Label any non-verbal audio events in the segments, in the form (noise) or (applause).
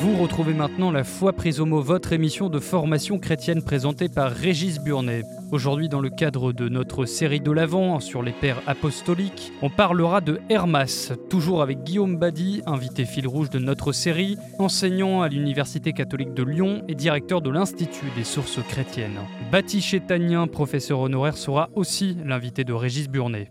Vous retrouvez maintenant la foi prise au mot, votre émission de formation chrétienne présentée par Régis Burnet. Aujourd'hui, dans le cadre de notre série de l'Avent sur les pères apostoliques, on parlera de Hermas, toujours avec Guillaume Badi, invité fil rouge de notre série, enseignant à l'Université catholique de Lyon et directeur de l'Institut des sources chrétiennes. Baptiste Chétanien, professeur honoraire, sera aussi l'invité de Régis Burnet.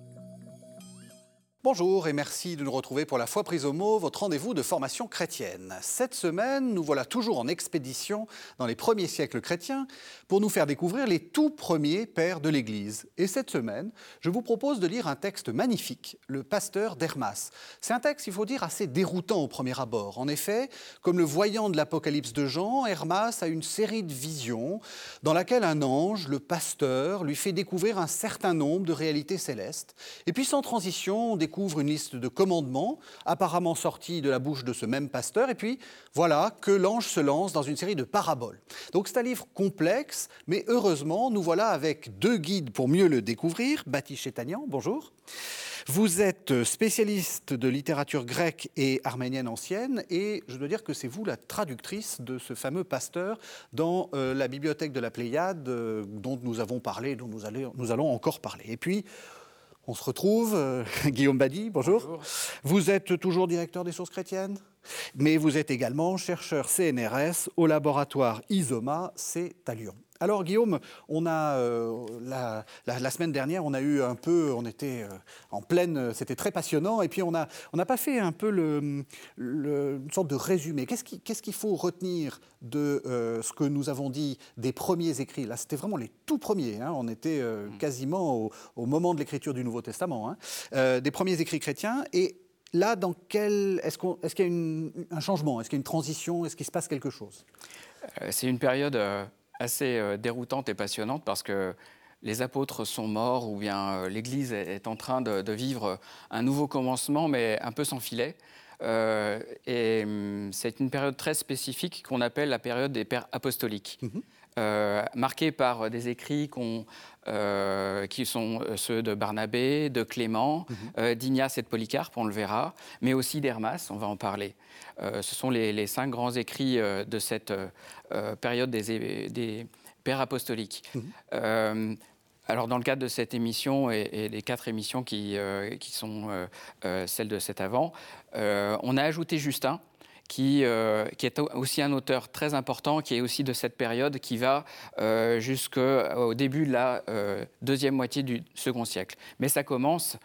Bonjour et merci de nous retrouver pour la foi prise au mot, votre rendez-vous de formation chrétienne. Cette semaine, nous voilà toujours en expédition dans les premiers siècles chrétiens pour nous faire découvrir les tout premiers pères de l'Église. Et cette semaine, je vous propose de lire un texte magnifique, le pasteur d'Hermas. C'est un texte, il faut dire, assez déroutant au premier abord. En effet, comme le voyant de l'Apocalypse de Jean, Hermas a une série de visions dans laquelle un ange, le pasteur, lui fait découvrir un certain nombre de réalités célestes. Et puis sans transition, on découvre ouvre une liste de commandements, apparemment sortis de la bouche de ce même pasteur, et puis voilà que l'ange se lance dans une série de paraboles. Donc c'est un livre complexe, mais heureusement, nous voilà avec deux guides pour mieux le découvrir. Baptiste Chétanian, bonjour. Vous êtes spécialiste de littérature grecque et arménienne ancienne, et je dois dire que c'est vous la traductrice de ce fameux pasteur dans euh, la bibliothèque de la Pléiade, euh, dont nous avons parlé, dont nous nous allons encore parler. Et puis, on se retrouve. Euh, (laughs) Guillaume Badi, bonjour. Vous êtes toujours directeur des sources chrétiennes, mais vous êtes également chercheur CNRS au laboratoire ISOMA, c'est à Lyon. Alors Guillaume, on a euh, la, semaine dernière, on a eu un peu, on était euh, en pleine, c'était très passionnant, et puis on n'a on pas fait un peu le, une sorte de résumé. Qu'est-ce qu'il faut retenir de euh, ce que nous avons dit des premiers écrits? Là, c'était vraiment les tout premiers. Hein. on était mm. quasiment au, moment de l'écriture du Nouveau Testament, hein. des premiers écrits chrétiens. Et là, dans quel, est-ce qu'il y a un changement? Est-ce qu'il y a une transition? Est-ce qu'il se passe quelque chose? C'est une période assez euh, déroutante et passionnante parce que les apôtres sont morts ou bien euh, l'Église est en train de, vivre un nouveau commencement, mais un peu sans filet. Euh, et hum, c'est une période très spécifique qu'on appelle la période des pères apostoliques. Mhm. marquée par des écrits qui sont ceux de Barnabé, de Clément, mhm. d'Ignace et de Polycarpe, on le verra, mais aussi d'Hermas, on va en parler. ce sont les, cinq grands écrits de cette euh, période des, pères apostoliques. Mhm. Euh, alors, dans le cadre de cette émission et, des quatre émissions qui, euh, qui sont celles de cet avant, on a ajouté Justin, qui, qui, est aussi un auteur très important, qui est aussi de cette période, qui va jusqu'au début de la deuxième moitié du second siècle. Mais ça commence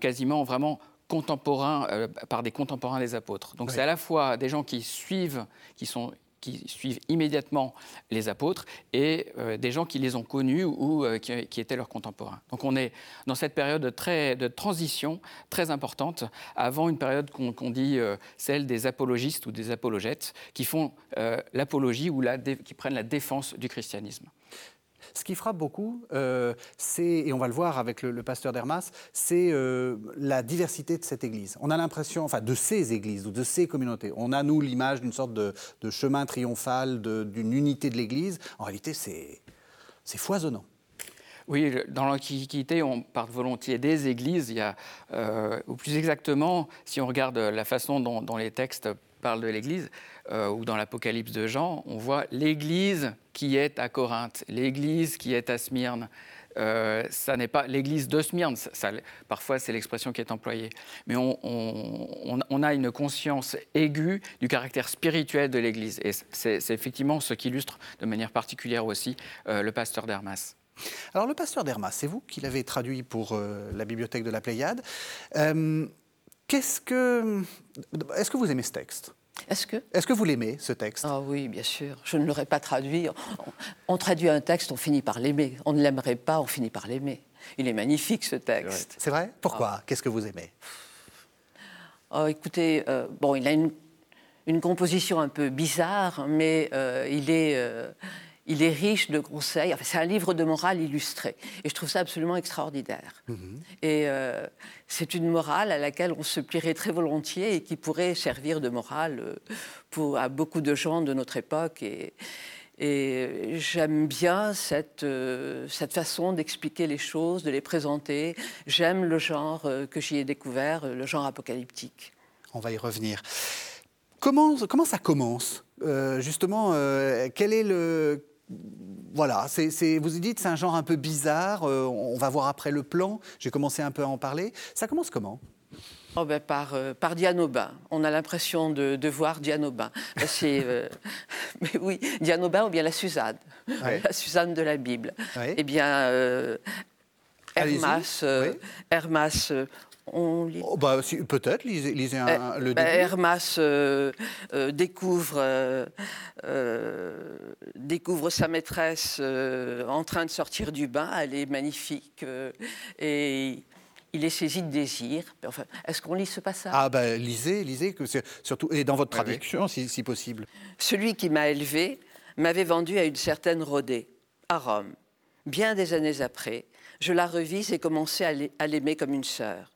quasiment vraiment contemporain, par des contemporains des apôtres. Donc c'est à la fois des gens qui suivent, qui sont qui suivent immédiatement les apôtres et euh, des gens qui les ont connus ou euh, qui, étaient leurs contemporains. Donc on est dans cette période de, transition très importante avant une période qu'on dit euh, celle des apologistes ou des apologètes qui font l'apologie ou qui prennent la défense du christianisme. Ce qui frappe beaucoup, euh, c'est, et on va le voir avec le, pasteur d'Hermas, c'est euh, la diversité de cette Église. On a l'impression, enfin de ces églises ou de ces communautés, on a nous l'image d'une sorte de, chemin triomphal, d'une unité de l'Église. En réalité, c'est foisonnant. Oui, dans l'Antiquité, on parle volontiers des églises. Il y a, euh, ou plus exactement, si on regarde la façon dont, dont les textes parlent de l'Église, euh, ou dans l'Apocalypse de Jean, on voit l'Église qui est à Corinthe, l'Église qui est à Smyrne. Euh, ça n'est pas l'église de Smyrne, parfois c'est l'expression qui est employée, mais on, a une conscience aiguë du caractère spirituel de l'église. Et c'est effectivement ce qui illustre de manière particulière aussi euh, le pasteur d'Hermas. Alors le pasteur d'Hermas, c'est vous qui l'avez traduit pour la bibliothèque de la Pléiade. Qu'est-ce que... Est-ce que vous aimez ce texte? Est-ce que? Est-ce que vous l'aimez, ce texte? Ah oui, bien sûr. Je ne l'aurais pas traduit. On, traduit un texte, on finit par l'aimer. On ne l'aimerait pas, on finit par l'aimer. Il est magnifique, ce texte. C'est vrai? Pourquoi? Ah. Qu'est-ce que vous aimez? Oh, Écoutez, euh, bon, il a une, composition un peu bizarre, mais euh, il est... Euh, il est riche de conseils. c'est un livre de morale illustré. Et je trouve ça absolument extraordinaire. Mhm. Et euh, c'est une morale à laquelle on se plierait très volontiers et qui pourrait servir de morale euh, pour, à beaucoup de gens de notre époque. Et, et j'aime bien cette, euh, cette façon d'expliquer les choses, de les présenter. J'aime le genre que j'y ai découvert, le genre apocalyptique. On va y revenir. comment, comment ça commence? Euh, Justement, quel est le... Voilà, c'est, vous dites c'est un genre un peu bizarre, euh, on va voir après le plan, j'ai commencé un peu à en parler. Ça commence comment? Oh ben par, par Diane Aubin. On a l'impression de, de, voir Diane Aubin. Ben, c'est, (laughs) mais oui, Diane Aubin ou bien la Suzanne, la Suzanne de la Bible. Eh bien, Hermas, Hermas on oh, bah, Peut-être, lisez, lisez un, eh, le bah, début. Hermas euh, euh, découvre, euh, découvre sa maîtresse en train de sortir du bain. Elle est magnifique et il est saisi de désir. Enfin, Est-ce qu'on lit ce passage? Ah ben lisez, lisez, que surtout, et dans votre traduction si, si, possible. Celui qui m'a élevé m'avait vendu à une certaine Rodée, à Rome. Bien des années après, je la revis et commençai à l'aimer comme une sœur.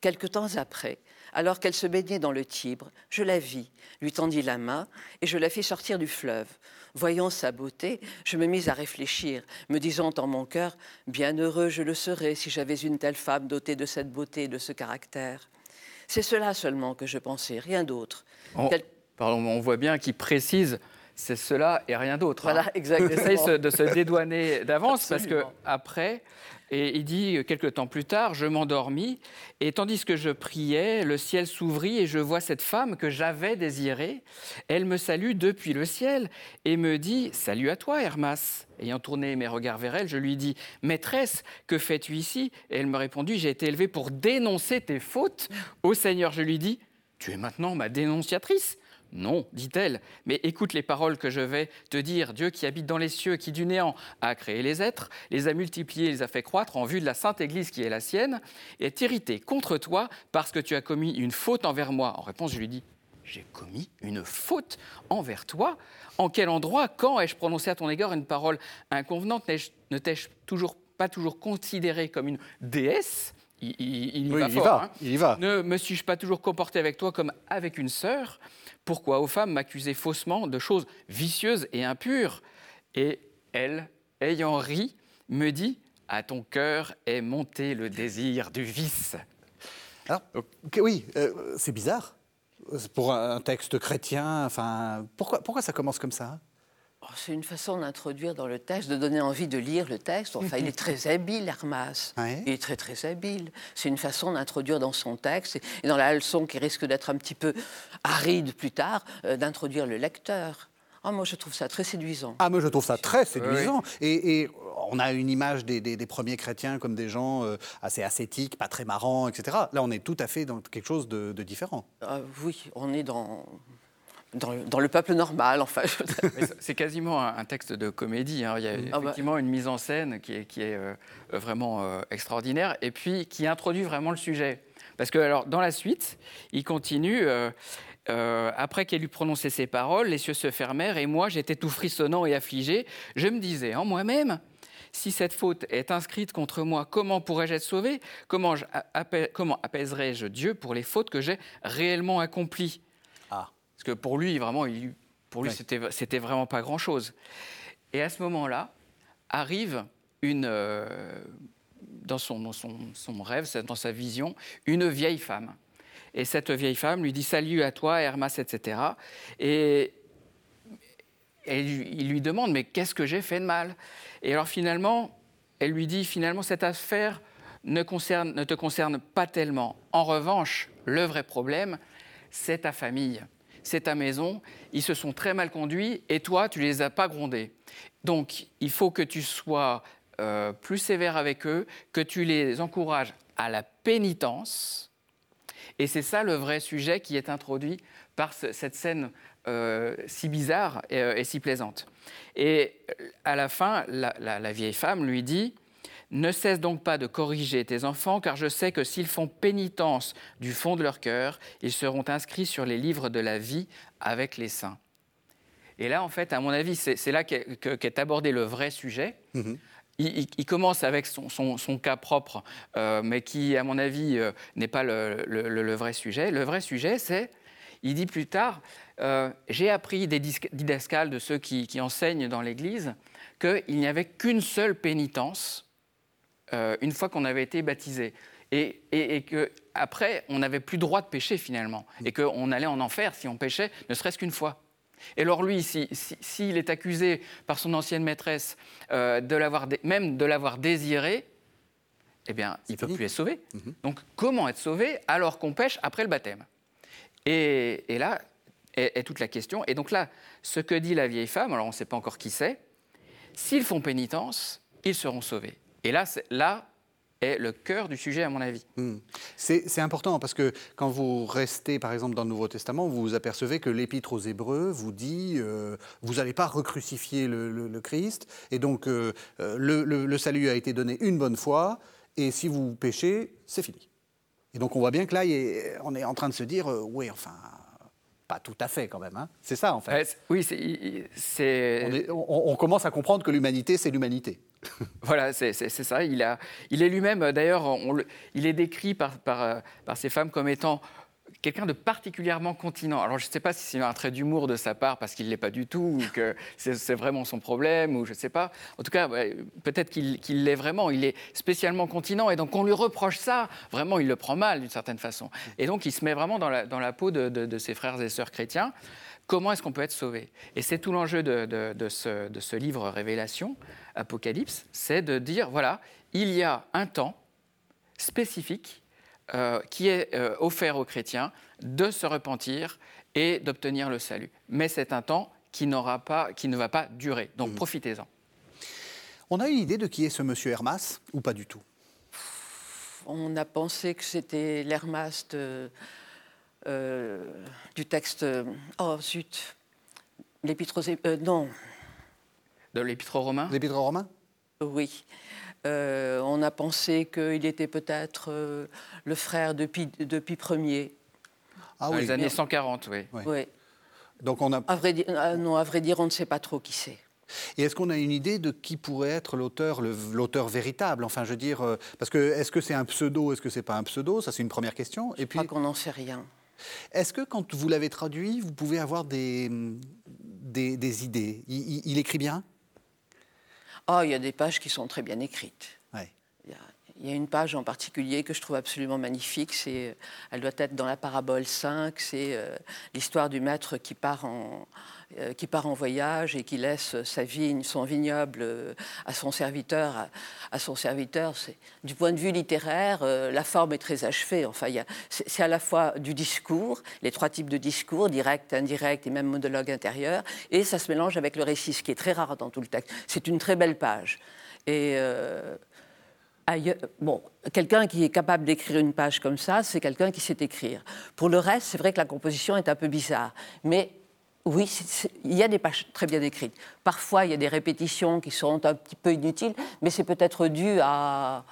Quelque temps après, alors qu'elle se baignait dans le Tibre, je la vis, lui tendis la main et je la fis sortir du fleuve. Voyant sa beauté, je me mis à réfléchir, me disant en mon cœur Bien heureux je le serais si j'avais une telle femme dotée de cette beauté et de ce caractère. C'est cela seulement que je pensais, rien d'autre. On, Pardon, on voit bien qu'il précise c'est cela et rien d'autre. Voilà, hein. exactement. Essaye de se dédouaner d'avance parce que après, et il dit, quelques temps plus tard, je m'endormis, et tandis que je priais, le ciel s'ouvrit, et je vois cette femme que j'avais désirée. Elle me salue depuis le ciel, et me dit, Salut à toi, Hermas. Ayant tourné mes regards vers elle, je lui dis, Maîtresse, que fais-tu ici? Et elle me répondit, J'ai été élevée pour dénoncer tes fautes. Au Seigneur, je lui dis, Tu es maintenant ma dénonciatrice non, dit-elle, mais écoute les paroles que je vais te dire. Dieu qui habite dans les cieux, qui du néant a créé les êtres, les a multipliés, les a fait croître en vue de la sainte Église qui est la sienne, est irrité contre toi parce que tu as commis une faute envers moi. En réponse, je lui dis, j'ai commis une faute envers toi En quel endroit Quand ai-je prononcé à ton égard une parole inconvenante? Ne t'ai-je toujours pas toujours considéré comme une déesse? Il, y va fort. Hein. il y va. Ne me suis-je pas toujours comporté avec toi comme avec une sœur? Pourquoi aux femmes m'accuser faussement de choses vicieuses et impures? Et elle, ayant ri, me dit À ton cœur est monté le désir du vice. Alors, oui, euh, c'est bizarre. Pour un texte chrétien, enfin, pourquoi, pourquoi ça commence comme ça? C'est une façon d'introduire dans le texte, de donner envie de lire le texte. Enfin, il est (laughs) très habile, Hermas. Il est très, très habile. C'est une façon d'introduire dans son texte, et dans la leçon qui risque d'être un petit peu aride plus tard, euh, d'introduire le lecteur. Ah, moi, je trouve ça très séduisant. Ah, moi, je trouve ça très séduisant. Et, on a une image des, premiers chrétiens comme des gens euh, assez ascétiques, pas très marrants, etc. Là, on est tout à fait dans quelque chose de, différent. Ah, oui, on est dans, dans, le peuple normal, enfin. C'est quasiment un, texte de comédie. Hein. Il y a ah, bah. effectivement une mise en scène qui est, qui est euh, vraiment extraordinaire et puis qui introduit vraiment le sujet. Parce que alors, dans la suite, il continue. Euh, après qu'elle eut prononcé ces paroles, les cieux se fermèrent et moi, j'étais tout frissonnant et affligé. Je me disais en moi-même, si cette faute est inscrite contre moi, comment pourrais-je être sauvé? Comment, comment apaiserais-je Dieu pour les fautes que j'ai réellement accomplies? Parce que pour lui, vraiment, il, pour lui, c'était vraiment pas grand-chose. Et à ce moment-là, arrive une, euh, dans, son, dans son, son, rêve, dans sa vision, une vieille femme et cette vieille femme lui dit Salut à toi, Hermas, etc. Et, il lui demande Mais qu'est-ce que j'ai fait de mal? Et alors finalement, elle lui dit Finalement, cette affaire ne, concerne, ne te concerne pas tellement. En revanche, le vrai problème, c'est ta famille, c'est ta maison. Ils se sont très mal conduits et toi, tu les as pas grondés. Donc, il faut que tu sois euh, plus sévère avec eux, que tu les encourages à la pénitence et c'est ça le vrai sujet qui est introduit par cette scène euh, si bizarre euh, et, si plaisante. Et à la fin, la, vieille femme lui dit Ne cesse donc pas de corriger tes enfants, car je sais que s'ils font pénitence du fond de leur cœur, ils seront inscrits sur les livres de la vie avec les saints. Et là, en fait, à mon avis, c'est là qu'est abordé le vrai sujet. Mm-hmm il, commence avec son, cas propre, euh, mais qui, à mon avis, euh, n'est pas le, vrai sujet. Le vrai sujet, c'est, il dit plus tard, euh, j'ai appris des didascales de ceux qui, enseignent dans l'Église qu'il n'y avait qu'une seule pénitence une fois qu'on avait été baptisé. et, et, que après, on n'avait plus droit de pécher finalement, et qu'on allait en enfer si on péchait, ne serait-ce qu'une fois. Et alors lui, s'il si, est accusé par son ancienne maîtresse euh, de l'avoir, même de l'avoir désiré, eh bien, il ne peut plus être sauvé. Mhm. Donc, comment être sauvé alors qu'on pêche après le baptême? Et, là est, toute la question. Et donc là, ce que dit la vieille femme, alors on ne sait pas encore qui c'est, s'ils font pénitence, ils seront sauvés. Et là, là est le cœur du sujet, à mon avis. Hmm. C'est important parce que quand vous restez, par exemple, dans le Nouveau Testament, vous vous apercevez que l'Épître aux Hébreux vous dit euh, vous n'allez pas recrucifier le, Christ, et donc euh, euh, le, salut a été donné une bonne fois, et si vous péchez, c'est fini. Et donc on voit bien que là, on est en train de se dire oui, enfin, pas tout à fait quand même. Hein. C'est ça en fait. oui, c'est. On, on, commence à comprendre que l'humanité, c'est l'humanité. (laughs) voilà, c'est ça. Il, est lui-même, d'ailleurs, il est décrit par, par ces femmes comme étant quelqu'un de particulièrement continent. Alors je ne sais pas si c'est un trait d'humour de sa part parce qu'il ne l'est pas du tout, ou que c'est vraiment son problème, ou je ne sais pas. En tout cas, peut-être qu'il l'est vraiment. Il est spécialement continent, et donc on lui reproche ça. Vraiment, il le prend mal d'une certaine façon. Et donc il se met vraiment dans la, dans la peau de, de ses frères et sœurs chrétiens. Comment est-ce qu'on peut être sauvé? Et c'est tout l'enjeu de, de, ce, de ce livre Révélation, Apocalypse, c'est de dire, voilà, il y a un temps spécifique euh, qui est euh, offert aux chrétiens de se repentir et d'obtenir le salut. Mais c'est un temps qui, pas, qui ne va pas durer. Donc mmh. profitez-en. On a une idée de qui est ce monsieur Hermas ou pas du tout? On a pensé que c'était l'Hermas euh, du texte. Oh zut L'épître aux. non. De l'épître aux Romains L'épître aux Romains Oui. Euh, on a pensé qu'il était peut-être euh, le frère de Pi, Ier. Ah oui. Les années 140, oui. oui. Donc on a... À vrai, dire, non, à vrai dire, on ne sait pas trop qui c'est. Et est-ce qu'on a une idée de qui pourrait être l'auteur, l'auteur véritable? Enfin, je veux dire, euh, parce que est-ce que c'est un pseudo, est-ce que c'est pas un pseudo? Ça, c'est une première question. Je Et puis, crois qu'on n'en sait rien. Est-ce que quand vous l'avez traduit, vous pouvez avoir des, des, idées? Il écrit bien? Oh, il y a des pages qui sont très bien écrites. Il y a une page en particulier que je trouve absolument magnifique. C'est, elle doit être dans la parabole 5. C'est euh, l'histoire du maître qui part en, euh, qui part en voyage et qui laisse sa vigne, son vignoble euh, à son serviteur. À, son serviteur, du point de vue littéraire, la forme est très achevée. Enfin, c'est, à la fois du discours, les trois types de discours, direct, indirect et même monologue intérieur, et ça se mélange avec le récit, ce qui est très rare dans tout le texte. C'est une très belle page. Et bon, quelqu'un qui est capable d'écrire une page comme ça, c'est quelqu'un qui sait écrire. Pour le reste, c'est vrai que la composition est un peu bizarre, mais oui, il y a des pages très bien écrites. Parfois, il y a des répétitions qui sont un petit peu inutiles, mais c'est peut-être dû à,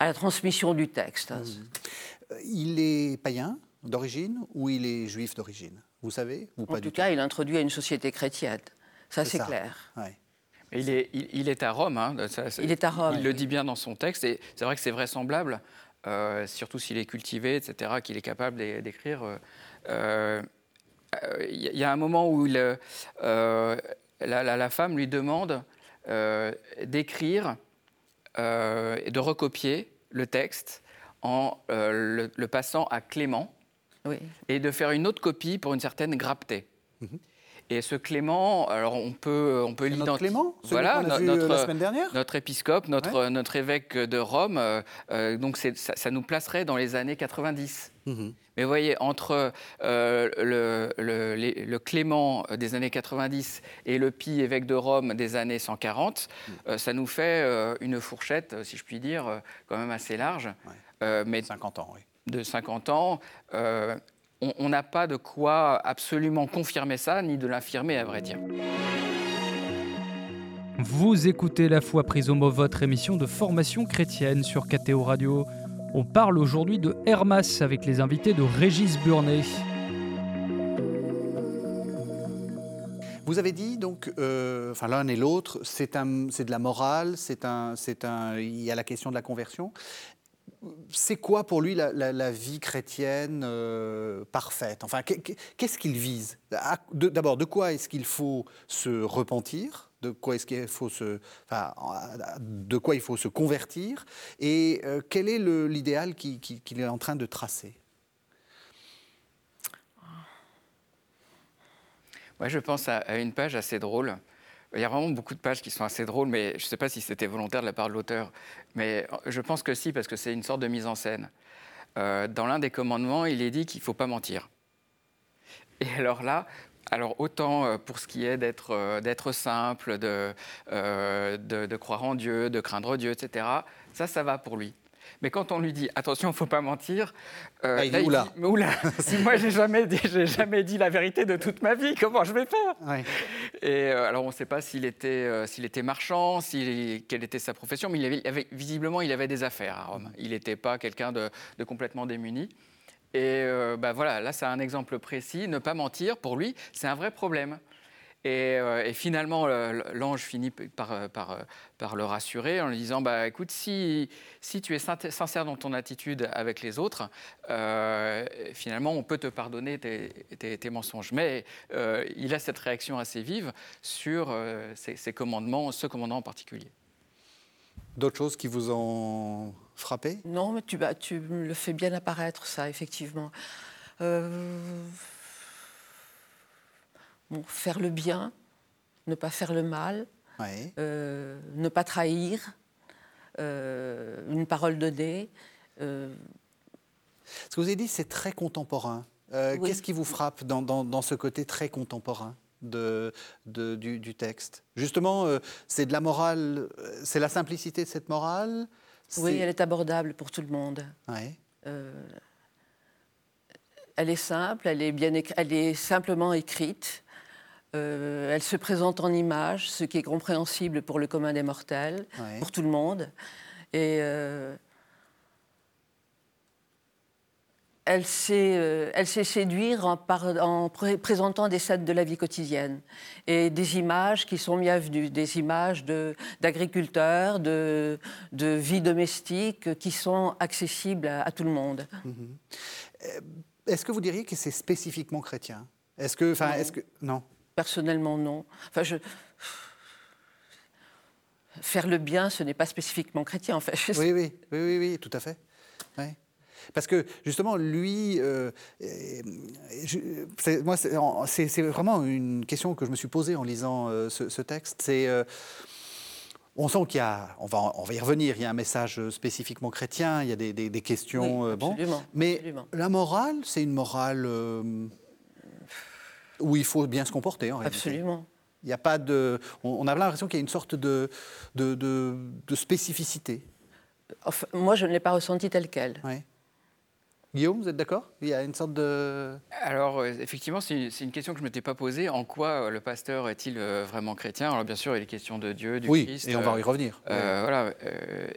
la transmission du texte. Mmh. Il est païen d'origine ou il est juif d'origine? Vous savez ou En tout cas, il introduit à une société chrétienne. Ça, c'est clair. Il est, il, est, à Rome. Hein, il est à Rome. Il le dit bien dans son texte. Et c'est vrai que c'est vraisemblable, euh, surtout s'il est cultivé, etc., qu'il est capable d'écrire. Il euh, euh, y a un moment où la, la, femme lui demande d'écrire et de recopier le texte en le, passant à Clément et de faire une autre copie pour une certaine Grapté. Mhm. Et ce Clément, alors on peut, on peut l'identifier. Clément Voilà, notre, la semaine dernière notre épiscope, notre, notre évêque de Rome. Euh, euh, donc ça, ça, nous placerait dans les années 90. Mhm. Mais vous voyez, entre euh, le, le, le, Clément des années 90 et le Pie évêque de Rome des années 140, mhm. ça nous fait une fourchette, si je puis dire, quand même assez large. mais 50 ans, oui. De 50 ans on n'a pas de quoi absolument confirmer ça, ni de l'affirmer, à vrai dire. Vous écoutez La foi prise au mot, votre émission de formation chrétienne sur KTO Radio. On parle aujourd'hui de Hermas avec les invités de Régis Burnet. Vous avez dit donc, euh, enfin l'un et l'autre, c'est de la morale, c'est un, un, il y a la question de la conversion c'est quoi pour lui la, vie chrétienne euh, parfaite? Enfin, qu'est-ce qu'il vise? D'abord, de quoi est-ce qu'il faut se repentir? De quoi est-ce qu'il faut se, de quoi il faut se convertir, et quel est l'idéal qu'il est en train de tracer? Moi, je pense à, une page assez drôle. Il y a vraiment beaucoup de pages qui sont assez drôles, mais je ne sais pas si c'était volontaire de la part de l'auteur. Mais je pense que si, parce que c'est une sorte de mise en scène. Euh, dans l'un des commandements, il est dit qu'il ne faut pas mentir. Et (laughs) alors là, alors autant euh, pour ce qui est d'être euh, simple, de, croire en Dieu, de craindre Dieu, etc., ça, ça va pour lui. Mais quand on lui dit attention, il ne faut pas mentir, euh, ah, il dit, oula. (laughs) si moi j'ai jamais, dit, jamais dit la vérité de toute ma vie, comment je vais faire? Et euh, alors on ne sait pas s'il était, euh, s'il était marchand, quelle était sa profession, mais il avait, visiblement il avait des affaires à Rome. Il n'était pas quelqu'un de, complètement démuni. Et bah voilà, là c'est un exemple précis. Ne pas mentir, pour lui, c'est un vrai problème. Euh, et, finalement, l'ange finit par, euh, par, euh, par, le rassurer en lui disant bah, écoute, si, si tu es sincère dans ton attitude avec les autres, finalement, on peut te pardonner tes, tes, mensonges. Mais il a cette réaction assez vive sur ces, commandements, ce commandement en particulier. D'autres choses qui vous ont frappé? Non, mais tu, bah, tu le fais bien apparaître, ça, effectivement faire le bien, ne pas faire le mal, euh, ne pas trahir, euh, une parole donnée. Euh. Ce que vous avez dit, c'est très contemporain. Qu'est-ce qui vous frappe dans, ce côté très contemporain de, du, texte? Justement, c'est de la morale, c'est la simplicité de cette morale Oui, elle est abordable pour tout le monde. elle est simple, elle est, bien elle est simplement écrite. Euh, elle se présente en images, ce qui est compréhensible pour le commun des mortels, pour tout le monde. Et euh, elle, sait, euh, elle sait séduire en, présentant des scènes de la vie quotidienne et des images qui sont bienvenues, des images d'agriculteurs, de, de, vie domestique qui sont accessibles à, tout le monde. Mhm. Est-ce que vous diriez que c'est spécifiquement chrétien? Est-ce que, enfin, est-ce que non Personnellement, non. Enfin, je... Faire le bien, ce n'est pas spécifiquement chrétien, en fait. Oui, oui, oui, oui, oui tout à fait. Parce que justement, lui, euh, moi, c'est vraiment une question que je me suis posée en lisant euh, ce, texte. C'est euh, on sent qu'il y a, on va, on va y revenir, il y a un message spécifiquement chrétien, il y a des, des, questions. absolument, bon, mais la morale, c'est une morale où il faut bien se comporter en réalité. Absolument. Il n'y a pas de. On a l'impression qu'il y a une sorte de, de, de, spécificité. moi, je ne l'ai pas ressenti tel quel. Guillaume, vous êtes d'accord? Il y a une sorte de... Alors, euh, effectivement, c'est une, question que je ne m'étais pas posée. En quoi euh, le pasteur est-il euh, vraiment chrétien? Alors, bien sûr, il est question de Dieu, du oui, Christ. et on va y revenir. Voilà,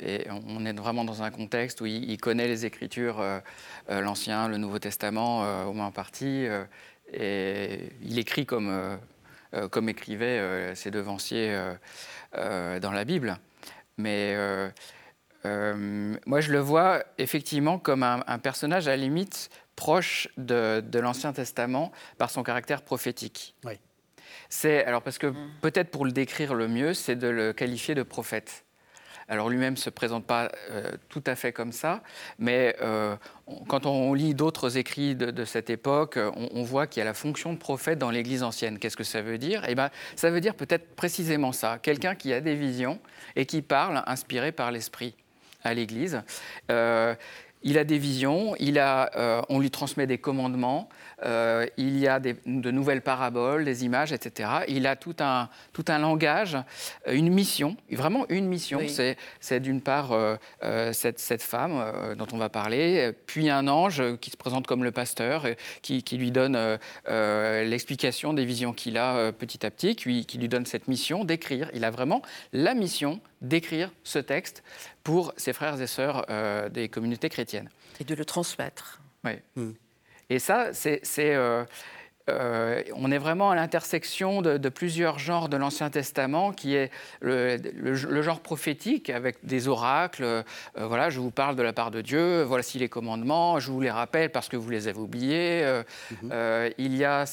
et on est vraiment dans un contexte où il, connaît les Écritures, l'Ancien, le Nouveau Testament, au moins en partie. Et il écrit comme, euh, euh, comme écrivaient euh, ses devanciers dans la Bible. Mais moi, je le vois effectivement comme un, personnage à la limite proche de, de l'Ancien Testament par son caractère prophétique. Oui. C'est alors parce que mm. peut-être pour le décrire le mieux, c'est de le qualifier de prophète. Alors lui-même ne se présente pas euh, tout à fait comme ça, mais euh, quand on lit d'autres écrits de, cette époque, on, voit qu'il y a la fonction de prophète dans l'Église ancienne. Qu'est-ce que ça veut dire? Eh bien, ça veut dire peut-être précisément ça, quelqu'un qui a des visions et qui parle inspiré par l'Esprit à l'Église. Euh, il a des visions, il a, on lui transmet des commandements, euh, il y a de nouvelles paraboles, des images, etc. Il a tout un, tout un langage, euh, une mission, vraiment une mission. C'est d'une part euh, cette, cette, femme dont on va parler, puis un ange qui se présente comme le pasteur, qui, qui lui donne l'explication des visions qu'il a petit à petit, qui, qui lui donne cette mission d'écrire. Il a vraiment la mission d'écrire ce texte pour ses frères et sœurs des communautés chrétiennes. Et de le transmettre. Oui. Hmm. Et ça, c'est. Euh, euh, on est vraiment à l'intersection de, plusieurs genres de l'Ancien Testament, qui est le, genre prophétique avec des oracles. Euh, voilà, je vous parle de la part de Dieu, voici les commandements, je vous les rappelle parce que vous les avez oubliés. Mhm. il y a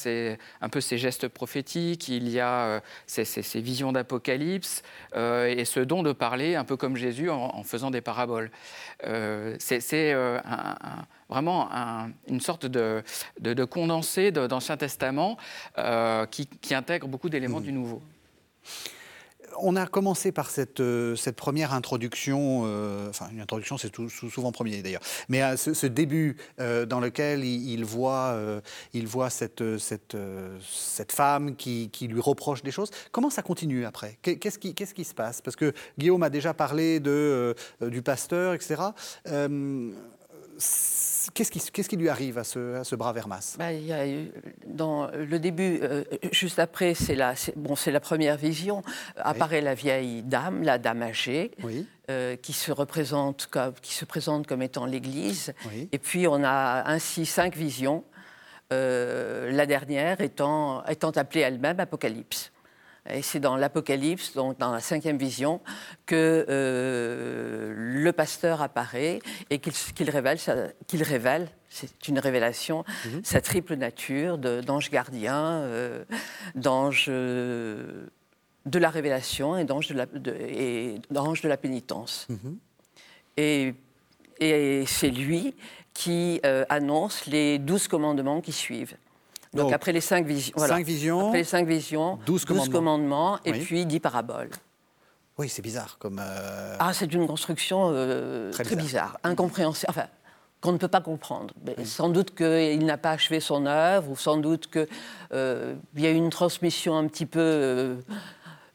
un peu ces gestes prophétiques, il y a ces, visions d'Apocalypse et ce don de parler, un peu comme Jésus en, faisant des paraboles. C'est un vraiment une sorte de, de, condensé d'Ancien Testament euh, qui, intègre beaucoup d'éléments mmh. du Nouveau. On a commencé par cette, euh, cette première introduction, euh, enfin une introduction c'est souvent premier d'ailleurs, mais ce, début dans lequel il, voit, il voit cette, cette, cette femme qui, qui, lui reproche des choses. Comment ça continue après? Qu'est-ce qui, qu'est-ce qui se passe? Parce que Guillaume a déjà parlé de, du pasteur, etc Qu'est-ce qui, lui arrive à ce, brave Hermas bah, il y a Dans le début, euh, juste après, c'est la, bon, la première vision, apparaît la vieille dame, la dame âgée, euh, qui, se représente comme, qui se présente comme étant l'Église. Et puis on a ainsi cinq visions, euh, la dernière étant, étant appelée elle-même Apocalypse. Et c'est dans l'Apocalypse, donc dans la cinquième vision, que euh, le pasteur apparaît et qu'il révèle, qu'il révèle, c'est une révélation, mhm. sa triple nature d'ange gardien, euh, d'ange euh, de la révélation et d'ange de, la, de la pénitence. Mhm. Et, et c'est lui qui annonce les douze commandements qui suivent. Donc, après les cinq visions. Cinq visions. Après les cinq visions, douze commandements. et puis dix paraboles. Oui, c'est bizarre comme. Euh, ah, c'est une construction euh, très, bizarre. incompréhensible. Enfin, qu'on ne peut pas comprendre. Sans doute qu'il n'a pas achevé son œuvre, ou sans doute qu'il euh, y a une transmission un petit peu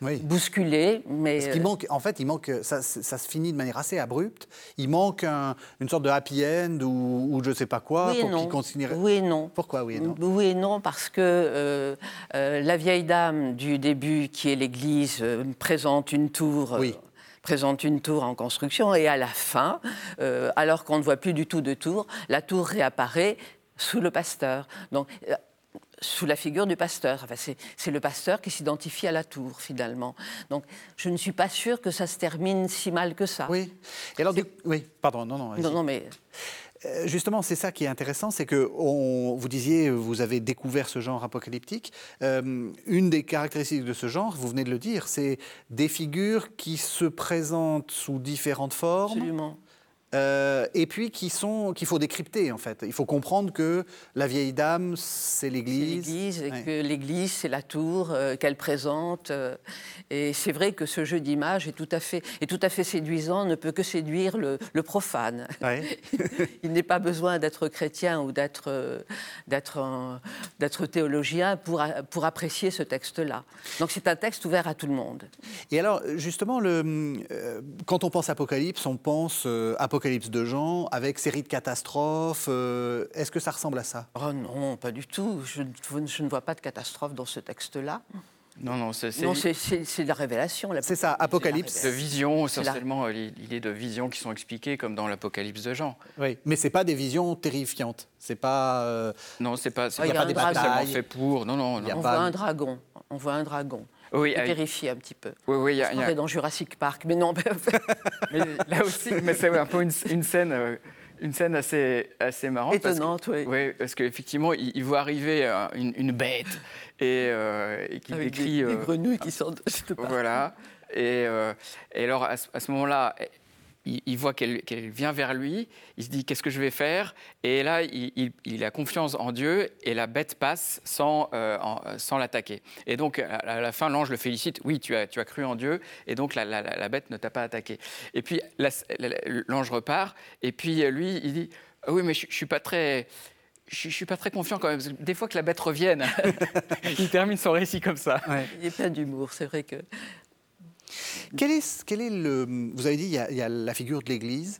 oui. bousculé. Mais Parce qu'il manque, en fait, il manque, ça, ça, se finit de manière assez abrupte. Il manque une sorte de happy end ou, je ne sais pas quoi pour qu'il continue. Oui et non. Pourquoi oui et non? Oui et non parce que euh, euh, la vieille dame du début, qui est l'Église, euh, présente une tour. Oui présente une tour en construction et à la fin, alors qu'on ne voit plus du tout de tour, la tour réapparaît sous le pasteur. Donc sous la figure du pasteur. Enfin, c'est le pasteur qui s'identifie à la tour, finalement. Donc, je ne suis pas sûre que ça se termine si mal que ça. Oui. Et alors, oui, pardon, non, non. Non, non, mais. Euh, justement, c'est ça qui est intéressant, c'est que on, vous disiez, vous avez découvert ce genre apocalyptique. Euh, une des caractéristiques de ce genre, vous venez de le dire, c'est des figures qui se présentent sous différentes formes. Absolument. Euh, et puis qui sont qu'il faut décrypter en fait. Il faut comprendre que la vieille dame c'est l'Église. l'Église et que l'Église c'est la tour euh, qu'elle présente. Euh, et c'est vrai que ce jeu d'image est tout à fait est tout à fait séduisant, ne peut que séduire le, profane. (laughs) Il n'est pas besoin d'être chrétien ou d'être d'être d'être théologien pour pour apprécier ce texte-là. Donc c'est un texte ouvert à tout le monde. Et alors justement le quand on pense Apocalypse, on pense Apocalypse apocalypse de Jean, avec série de catastrophes. Euh, est-ce que ça ressemble à ça? Oh non, pas du tout. Je, je ne vois pas de catastrophe dans ce texte-là. Non, non, c'est de la révélation. C'est ça, Apocalypse. De visions, essentiellement, l'idée de visions qui sont expliquées comme dans l'Apocalypse de Jean. Oui, mais c'est pas des visions terrifiantes. C'est pas. Euh... Non, c'est pas. Il n'y a, pas des batailles. fait pour. Non, non. non. On voit un dragon. On voit un dragon oui, vérifier un petit peu. Oui, oui, il y a, dans Jurassic Park, mais non. (laughs) mais là aussi, mais c'est un peu une, scène. Euh, une scène assez, assez marrante. Étonnante, oui. Oui, parce qu'effectivement, il, il, voit arriver euh, une, bête et, euh, et qui décrit. Des, des grenouilles qui sortent Voilà. Et, et alors, à ce moment-là, il, voit qu'elle vient vers lui, il se dit qu'est-ce que je vais faire? Et là, il, a confiance en Dieu et la bête passe sans, euh, sans l'attaquer. Et donc, à la fin, l'ange le félicite oui, tu as, tu as cru en Dieu, et donc la, bête ne t'a pas attaqué. Et puis, l'ange repart, et puis lui, il dit ah oui, mais je ne suis pas très je ne suis pas très confiant quand même. des fois que la bête revienne, (laughs) il termine son récit comme ça. Il est plein d'humour, c'est vrai que quel est, quel est le. Vous avez dit, il y a, il y a la figure de l'Église.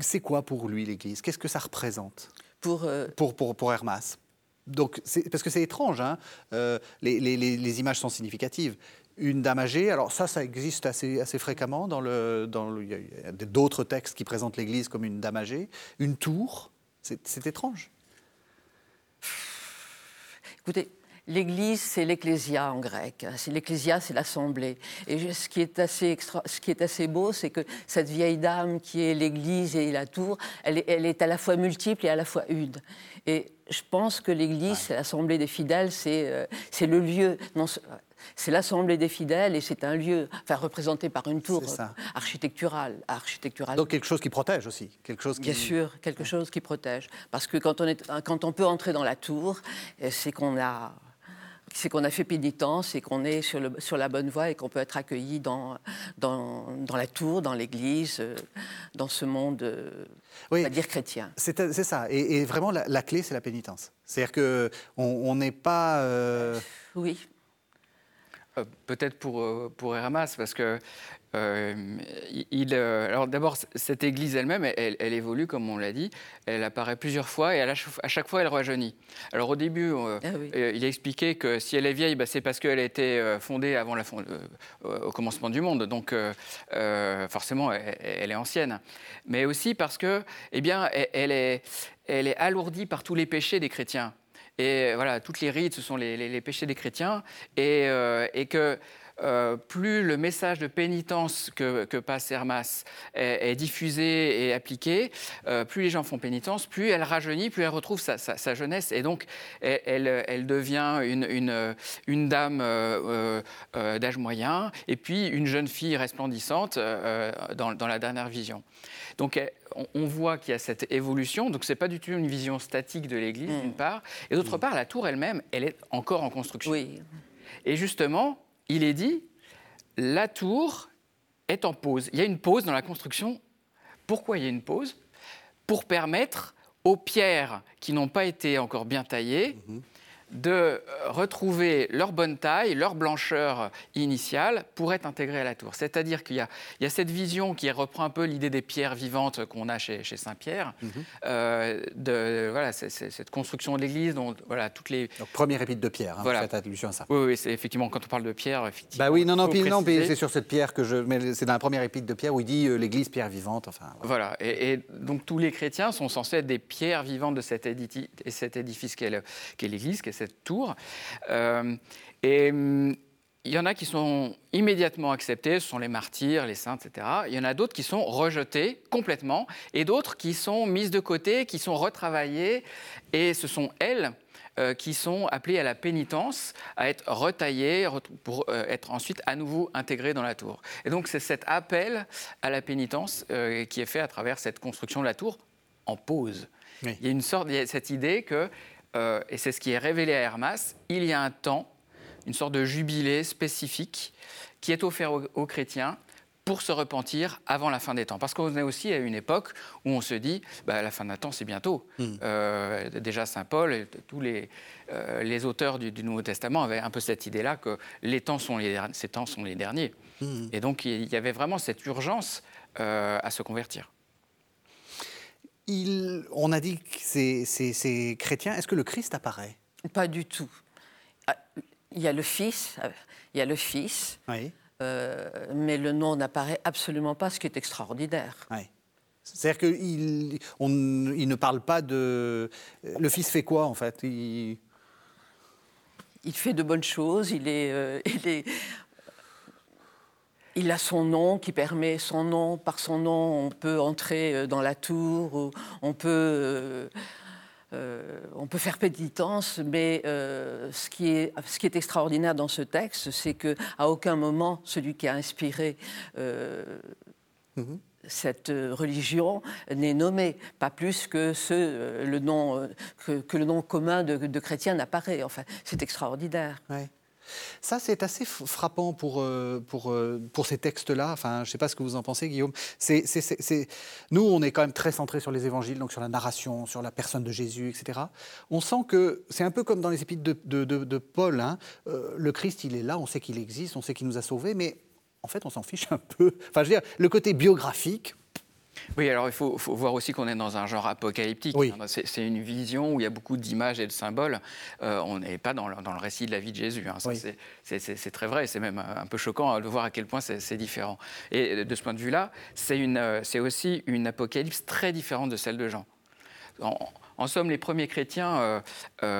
C'est quoi pour lui l'Église? Qu'est-ce que ça représente? Pour, euh, pour, pour, pour, Hermas donc, parce que c'est étrange, hein euh, les, les, les, images sont significatives. Une dame âgée, alors ça, ça existe assez, assez fréquemment. Dans le, dans le, il y a d'autres textes qui présentent l'Église comme une dame âgée. Une tour, c'est étrange. Écoutez, L'Église, c'est l'ecclésia en grec. L'ecclésia, c'est l'assemblée. Et ce qui est assez, ce qui est assez beau, c'est que cette vieille dame qui est l'Église et la tour, elle est, elle est, à la fois multiple et à la fois une. Et je pense que l'Église, c'est l'assemblée des fidèles, c'est euh, le lieu. Non, c'est l'assemblée des fidèles et c'est un lieu, enfin représenté par une tour architecturale, architecturale. Donc quelque chose qui protège aussi, quelque chose qui... Bien sûr, quelque chose qui protège, parce que quand on est, quand on peut entrer dans la tour, euh, c'est qu'on a c'est qu'on a fait pénitence et qu'on est sur, le, sur, la bonne voie et qu'on peut être accueilli dans, dans, dans la tour, dans l'église, euh, dans ce monde, euh, on va dire chrétien. C'est ça. Et, vraiment, la, clé, c'est la pénitence. C'est-à-dire qu'on n'est pas. Euh, oui. Peut-être pour, pour Hermas, parce que euh, il, euh, alors d'abord, cette église elle-même, elle, évolue, comme on l'a dit. Elle apparaît plusieurs fois et à, chaque fois, elle rajeunit. Alors au début, euh, ah il a expliqué que si elle est vieille, bah, c'est parce qu'elle a été fondée avant la au commencement du monde. Donc forcément, elle, est ancienne. Mais aussi parce que, eh bien, elle, est, elle est alourdie par tous les péchés des chrétiens. Et voilà, toutes les rites, ce sont les, péchés des chrétiens. Et, et que euh, plus le message de pénitence que, passe Hermas est, diffusé et appliqué, euh, plus les gens font pénitence, plus elle rajeunit, plus elle retrouve sa, jeunesse. Et donc, elle, devient une, dame euh, d'âge moyen et puis une jeune fille resplendissante dans, la dernière vision. Donc, on, voit qu'il y a cette évolution. Donc, ce n'est pas du tout une vision statique de l'Église, mm. d'une part. Et d'autre part, la tour elle-même, elle est encore en construction. Oui. Et justement, il est dit, la tour est en pause. Il y a une pause dans la construction. Pourquoi il y a une pause? Pour permettre aux pierres qui n'ont pas été encore bien taillées mhm de euh, retrouver leur bonne taille, leur blancheur initiale pour être intégrés à la tour. C'est-à-dire qu'il y, a cette vision qui reprend un peu l'idée des pierres vivantes qu'on a chez, Saint-Pierre, mhm. euh, de voilà, cette construction de l'église, dont voilà, toutes les... Donc, première épître de pierre, hein, voilà. faites allusion à ça. Oui, oui c'est effectivement, quand on parle de pierre, effectivement... Bah oui, non, non, puis, non c'est sur cette pierre que je... Mais c'est dans la première épître de pierre où il dit euh, l'église pierre vivante, enfin... Voilà, et, donc tous les chrétiens sont censés être des pierres vivantes de cet, cet édifice qu'est l'église, cette tour. Euh, et hum, il y en a qui sont immédiatement acceptés, ce sont les martyrs, les saints, etc. Il y en a d'autres qui sont rejetés complètement, et d'autres qui sont mises de côté, qui sont retravaillées, et ce sont elles euh, qui sont appelées à la pénitence, à être retaillées pour euh, être ensuite à nouveau intégrées dans la tour. Et donc c'est cet appel à la pénitence qui est fait à travers cette construction de la tour en pause. Il y a une sorte, il y a cette idée que euh, et c'est ce qui est révélé à Hermas, il y a un temps, une sorte de jubilé spécifique qui est offert aux, chrétiens pour se repentir avant la fin des temps. Parce qu'on est aussi à une époque où on se dit, bah, la fin des temps, c'est bientôt. Hmm. Euh, déjà, Saint Paul et tous les, euh, les auteurs du, Nouveau Testament avaient un peu cette idée-là que les temps sont les, ces temps sont les derniers. Hmm. Et donc, il y avait vraiment cette urgence à se convertir on a dit que c'est chrétien. Est-ce que le Christ apparaît? Pas du tout. Ah, il y a le Fils, il y a le Fils, euh, mais le nom n'apparaît absolument pas, ce qui est extraordinaire. C'est-à-dire qu'il il ne parle pas de... Le Fils fait quoi, en fait? Il... fait de bonnes choses, il est, euh, (laughs) il est il a son nom qui permet son nom. Par son nom, on peut entrer euh, dans la tour, on peut, euh, euh, on peut faire pénitence. Mais ce, qui est, ce qui est extraordinaire dans ce texte, c'est qu'à aucun moment, celui qui a inspiré mhm. cette religion n'est nommé, pas plus que, ce, le, nom, que, le nom commun de, chrétien n'apparaît. Enfin, c'est extraordinaire. Ça, c'est assez frappant pour, euh, pour, euh, pour ces textes-là. Enfin, je ne sais pas ce que vous en pensez, Guillaume. C'est, Nous, on est quand même très centré sur les évangiles, donc sur la narration, sur la personne de Jésus, etc. On sent que c'est un peu comme dans les épîtres de, de, Paul. Hein. Euh, le Christ, il est là, on sait qu'il existe, on sait qu'il nous a sauvés, mais en fait, on s'en fiche un peu. Enfin, je veux dire, le côté biographique, oui, alors il faut, voir aussi qu'on est dans un genre apocalyptique. C'est une vision où il y a beaucoup d'images et de symboles. Euh, on n'est pas dans le, récit de la vie de Jésus. Hein. C'est très vrai. C'est même un peu choquant de voir à quel point c'est différent. Et de ce point de vue-là, c'est aussi une apocalypse très différente de celle de Jean. En, En somme, les premiers chrétiens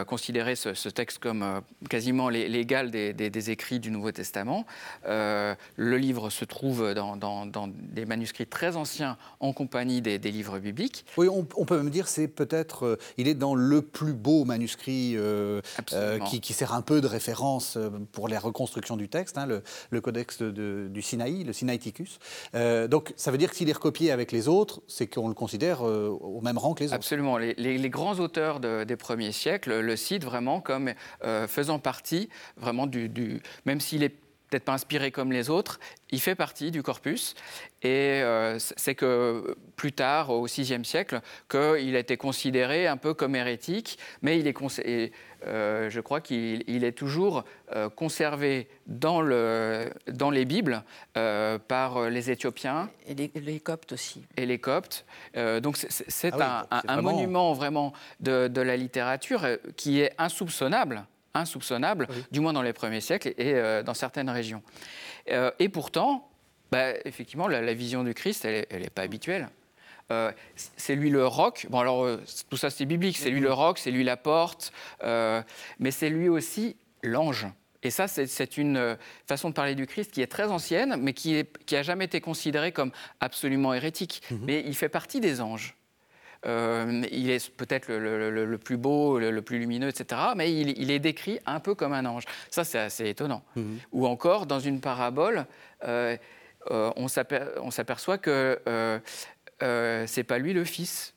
considéraient ce, texte comme quasiment l'égal des, écrits du Nouveau Testament. le livre se trouve dans, des manuscrits très anciens en compagnie des, livres bibliques. Oui, on, peut même dire c'est peut-être, il est dans le plus beau manuscrit qui, sert un peu de référence pour les reconstructions du texte, hein, le, codex du Sinaï, le Sinaiticus. donc ça veut dire que s'il est recopié avec les autres, c'est qu'on le considère euh, au même rang que les autres. Absolument. Les, grands auteurs des premiers siècles le citent vraiment comme euh, faisant partie vraiment du, même s'il est peut-être pas inspiré comme les autres, il fait partie du corpus. Et euh, c'est que plus tard, au VIe siècle, qu'il a été considéré un peu comme hérétique, mais il est, euh, je crois qu'il est toujours euh, conservé dans, le, dans les Bibles euh, par les Éthiopiens. Et les, Coptes aussi. Et les Coptes. donc c'est ah un, monument vraiment de, la littérature qui est insoupçonnable insoupçonnable, du moins dans les premiers siècles et dans certaines régions. et pourtant, bah, effectivement, la, vision du Christ, elle n'est pas habituelle. Euh, c'est lui le roc. Bon, alors, euh, tout ça, c'est biblique. C'est lui le roc, c'est lui la porte, euh, mais c'est lui aussi l'ange. Et ça, c'est une façon de parler du Christ qui est très ancienne, mais qui n'a jamais été considérée comme absolument hérétique. Mhm. Mais il fait partie des anges. il est peut-être le, plus beau, le, plus lumineux, etc. Mais il, est décrit un peu comme un ange. Ça, c'est assez étonnant. Mhm. Ou encore, dans une parabole, on s'aperçoit que euh, c'est pas lui le fils.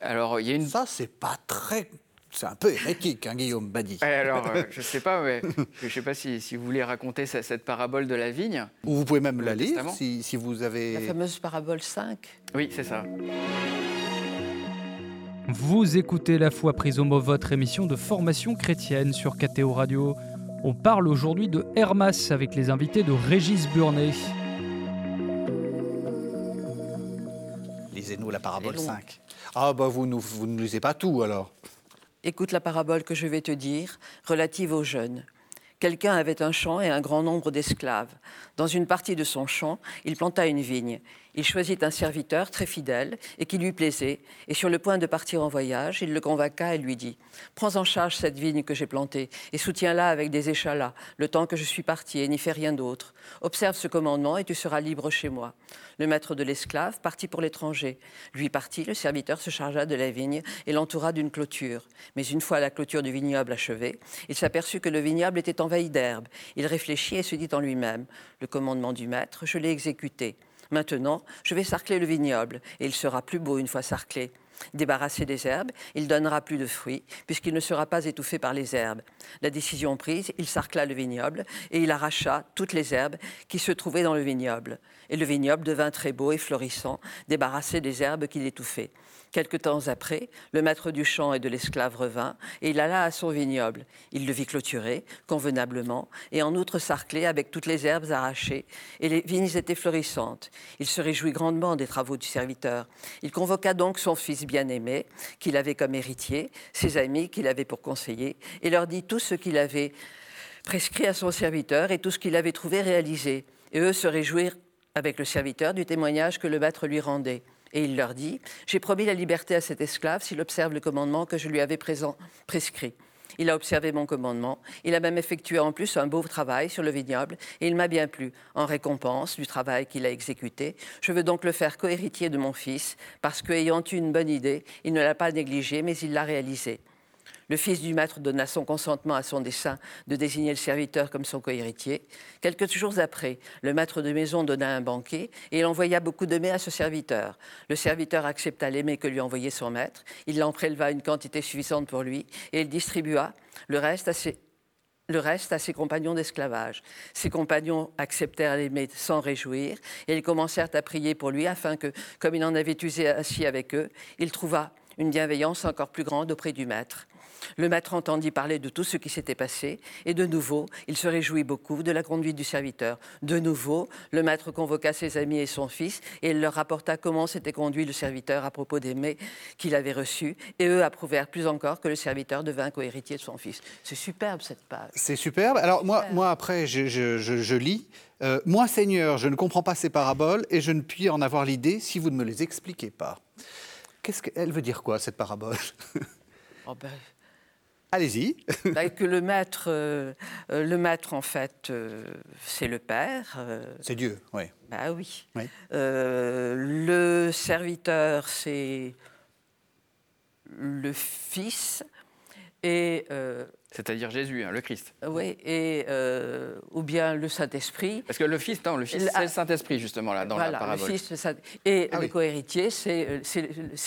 Alors, il y a une... Ça, c'est pas très... C'est un peu hérétique, hein, Guillaume Badi. alors, euh, (laughs) je ne sais pas, mais je sais pas si, vous voulez raconter cette, parabole de la vigne. Ou vous pouvez même la lire, si, vous avez... La fameuse parabole 5. Oui, c'est ça. Vous écoutez La foi prise au mot, votre émission de formation chrétienne sur KTO Radio. On parle aujourd'hui de Hermas avec les invités de Régis Burnet. Nous la parabole 5. Ah, bah vous, vous ne lisez pas tout alors. Écoute la parabole que je vais te dire, relative aux jeunes. Quelqu'un avait un champ et un grand nombre d'esclaves. Dans une partie de son champ, il planta une vigne. Il choisit un serviteur très fidèle et qui lui plaisait, et sur le point de partir en voyage, il le convaincua et lui dit Prends en charge cette vigne que j'ai plantée et soutiens-la avec des échalas, le temps que je suis parti, et n'y fais rien d'autre. Observe ce commandement et tu seras libre chez moi. Le maître de l'esclave partit pour l'étranger. Lui parti, le serviteur se chargea de la vigne et l'entoura d'une clôture. Mais une fois la clôture du vignoble achevée, il s'aperçut que le vignoble était envahi d'herbe. Il réfléchit et se dit en lui-même Le commandement du maître, je l'ai exécuté. Maintenant, je vais sarcler le vignoble, et il sera plus beau une fois sarclé. Débarrassé des herbes, il donnera plus de fruits, puisqu'il ne sera pas étouffé par les herbes. La décision prise, il sarcla le vignoble, et il arracha toutes les herbes qui se trouvaient dans le vignoble. Et le vignoble devint très beau et florissant, débarrassé des herbes qui l'étouffaient. Quelque temps après, le maître du champ et de l'esclave revint, et il alla à son vignoble. Il le vit clôturé, convenablement, et en outre sarclé avec toutes les herbes arrachées, et les vignes étaient florissantes. Il se réjouit grandement des travaux du serviteur. Il convoqua donc son fils bien-aimé, qu'il avait comme héritier, ses amis qu'il avait pour conseiller, et leur dit tout ce qu'il avait prescrit à son serviteur et tout ce qu'il avait trouvé réalisé. Et eux se réjouirent avec le serviteur du témoignage que le maître lui rendait. Et il leur dit J'ai promis la liberté à cet esclave s'il observe le commandement que je lui avais prescrit. Il a observé mon commandement. Il a même effectué en plus un beau travail sur le vignoble et il m'a bien plu. En récompense du travail qu'il a exécuté, je veux donc le faire cohéritier de mon fils parce qu'ayant eu une bonne idée, il ne l'a pas négligée mais il l'a réalisée. Le fils du maître donna son consentement à son dessein de désigner le serviteur comme son cohéritier. Quelques jours après, le maître de maison donna un banquet et il envoya beaucoup de mets à ce serviteur. Le serviteur accepta les mets que lui envoyait son maître. Il en préleva une quantité suffisante pour lui et il distribua le reste à ses compagnons d'esclavage. Ses compagnons acceptèrent les mets sans réjouir, et ils commencèrent à prier pour lui afin que, comme il en avait usé ainsi avec eux, il trouvât une bienveillance encore plus grande auprès du maître. Le maître entendit parler de tout ce qui s'était passé, et de nouveau, il se réjouit beaucoup de la conduite du serviteur. De nouveau, le maître convoqua ses amis et son fils, et il leur rapporta comment s'était conduit le serviteur à propos des mets qu'il avait reçus, et eux approuvèrent plus encore que le serviteur devint cohéritier de son fils. C'est superbe cette page. C'est superbe. Alors moi, moi après, je, lis. Euh, moi, Seigneur, je ne comprends pas ces paraboles et je ne puis en avoir l'idée si vous ne me les expliquez pas. Qu'est-ce qu'elle veut dire quoi, cette parabole? Oh, ben, Allez-y. bah, que le maître, euh, euh, le maître, en fait, euh, c'est le père. euh, C'est Dieu, oui. bah oui. Oui. Euh, le serviteur, c'est le fils. Et, euh, C'est-à-dire Jésus, hein, le Christ. oui, et euh, ou bien le Saint-Esprit. Parce que le Fils, non, le Fils, c'est le Saint-Esprit, justement, là, dans voilà, la parabole. le fils, le Saint- et Ah le oui. co-héritier, c'est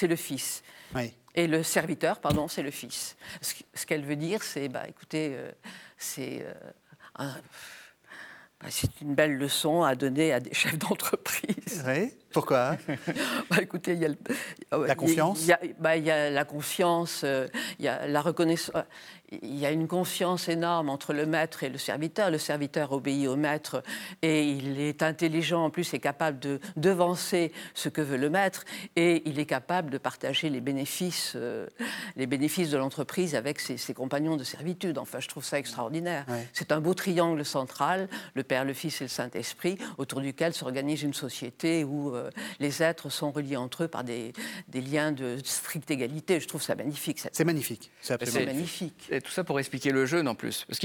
le fils. oui. Et le serviteur, pardon, c'est le fils. Ce, qu'elle veut dire, c'est, bah, écoutez, euh, c'est euh, bah, c'est une belle leçon à donner à des (laughs) chefs d'entreprise. Oui. Pourquoi (laughs) Bah, écoutez, il y a le- La confiance? Il y a, bah, il y a la confiance, euh, il y a la reconnaissance. Il y a une confiance énorme entre le maître et le serviteur. Le serviteur obéit au maître et il est intelligent en plus et capable de devancer ce que veut le maître et il est capable de partager les bénéfices, euh, les bénéfices de l'entreprise avec ses, ses compagnons de servitude. Enfin, je trouve ça extraordinaire. Ouais. C'est un beau triangle central, le Père, le Fils et le Saint-Esprit, autour duquel s'organise une société où euh, les êtres sont reliés entre eux par des, des liens de stricte égalité. Je trouve ça magnifique. cette- C'est magnifique. C'est absolument magnifique. Et tout ça pour expliquer le jeûne en plus. Parce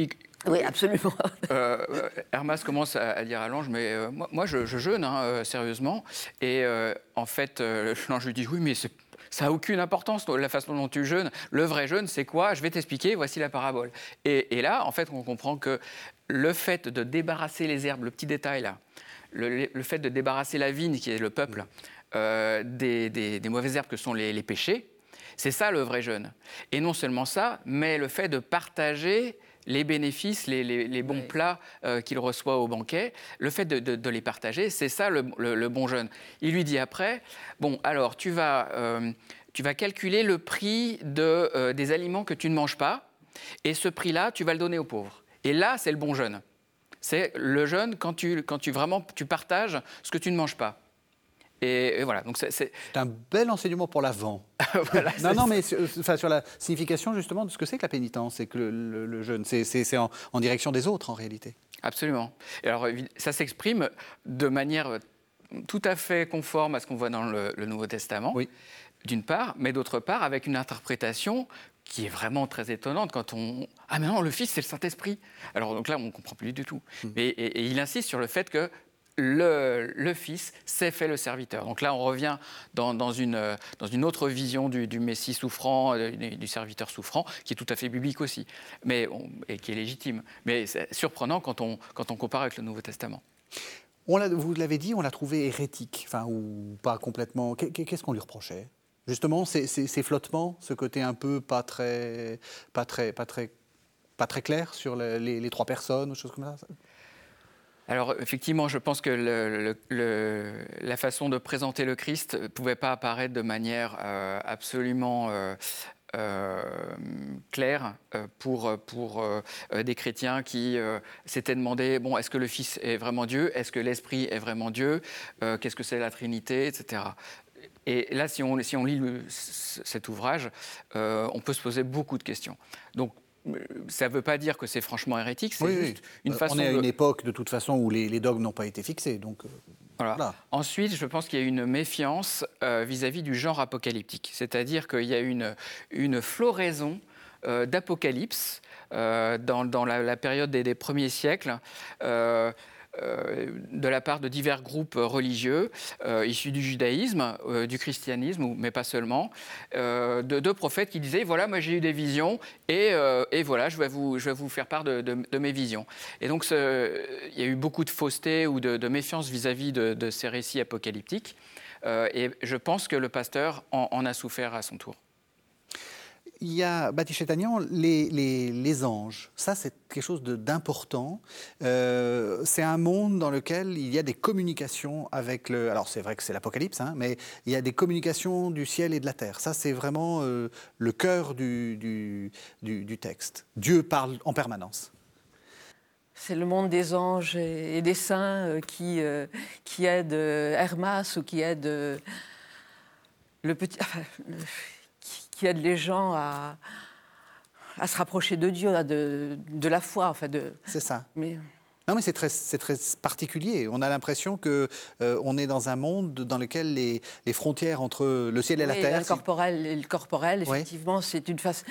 Oui, absolument. (laughs) euh, Hermas commence à, à dire à l'ange, mais euh, moi, moi, je, je jeûne, hein, euh, sérieusement. Et euh, en fait, euh, l'ange lui dit, oui, mais c'est- ça n'a aucune importance, la façon dont tu jeûnes. Le vrai jeûne, c'est quoi? Je vais t'expliquer, voici la parabole. Et, et là, en fait, on comprend que le fait de débarrasser les herbes, le petit détail là, le, le fait de débarrasser la vigne, qui est le peuple, euh, des, des- des mauvaises herbes que sont les, les péchés, c'est ça le vrai jeûne. Et non seulement ça, mais le fait de partager les bénéfices, les, les- les bons Oui. plats euh, qu'il reçoit au banquet, le fait de, de- de les partager, c'est ça le, le- le bon jeûne. Il lui dit après, bon, alors tu vas, euh, tu vas calculer le prix de, euh, des aliments que tu ne manges pas, et ce prix-là, tu vas le donner aux pauvres. Et là, c'est le bon jeûne. C'est le jeûne quand tu, quand tu vraiment tu partages ce que tu ne manges pas. Et, et voilà, donc c'est- un bel enseignement pour l'avant. (laughs) voilà, Non, non, mais sur, enfin, sur la signification justement de ce que c'est que la pénitence, c'est que le, le- le jeûne, c'est- en, en direction des autres en réalité. Absolument. Et alors, ça s'exprime de manière euh, tout à fait conforme à ce qu'on voit dans le, le Nouveau Testament, Oui. d'une part, mais d'autre part, avec une interprétation qui est vraiment très étonnante quand on... Ah mais non, le Fils, c'est le Saint-Esprit. Alors donc là, on ne comprend plus du tout. Et, et- et il insiste sur le fait que le, le Fils s'est fait le serviteur. Donc là, on revient dans, dans une, dans une autre vision du, du Messie souffrant, euh, du, du serviteur souffrant, qui est tout à fait biblique aussi, mais on- et qui est légitime. Mais c'est surprenant quand on, quand on compare avec le Nouveau Testament. On l'a- vous l'avez dit, on l'a trouvé hérétique, enfin, ou pas complètement. Qu'est- Qu'est-ce qu'on lui reprochait? Justement, ces, flottements, ce côté un peu pas très, pas très, pas très, pas très clair sur le- les, trois personnes, ou choses comme ça. Alors effectivement, je pense que la façon de présenter le Christ ne pouvait pas apparaître de manière euh, absolument euh, euh, claire pour, pour des chrétiens qui s'étaient demandé, bon, est-ce que le Fils est vraiment Dieu? Est-ce que l'Esprit est vraiment Dieu? Qu'est-ce que c'est la Trinité? Etc. Et là, si on, si on lit le- cet ouvrage, euh, on peut se poser beaucoup de questions. Donc, euh, ça ne veut pas dire que c'est franchement hérétique, c'est Oui, oui. juste une Euh, façon on est à de... une époque, de toute façon, où les, les dogmes n'ont pas été fixés. Donc, Voilà. Voilà. Ensuite, je pense qu'il y a une méfiance euh, vis-à-vis du genre apocalyptique. C'est-à-dire qu'il y a une, une floraison euh, d'apocalypse dans, dans la, la période des, des premiers siècles. Euh, de la part de divers groupes religieux euh, issus du judaïsme, euh, du christianisme, mais pas seulement, de deux prophètes qui disaient voilà, moi j'ai eu des visions et, et voilà, je vais, vous, je vais vous faire part de, de- mes visions. Et donc il y a eu beaucoup de fausseté ou de, méfiance vis-à-vis de, ces récits apocalyptiques. Et je pense que le pasteur en a souffert à son tour. Il y a, Baptiste Chétagnan, les, les- les anges. Ça, c'est quelque chose d'important. Euh, c'est un monde dans lequel il y a des communications avec le. Alors, c'est vrai que c'est l'Apocalypse, hein, mais il y a des communications du ciel et de la terre. Ça, c'est vraiment euh, le cœur du, du- du- texte. Dieu parle en permanence. C'est le monde des anges et des saints euh, qui, euh, qui euh, Hermas ou qui euh, le petit, qui, aident les gens à, à se rapprocher de Dieu, à de, de la foi. Enfin de, C'est ça. mais Non, mais c'est très, très particulier. On a l'impression que euh, on est dans un monde dans lequel les, les frontières entre le ciel et la terre. Le corporel et le corporel, effectivement, c'est une face.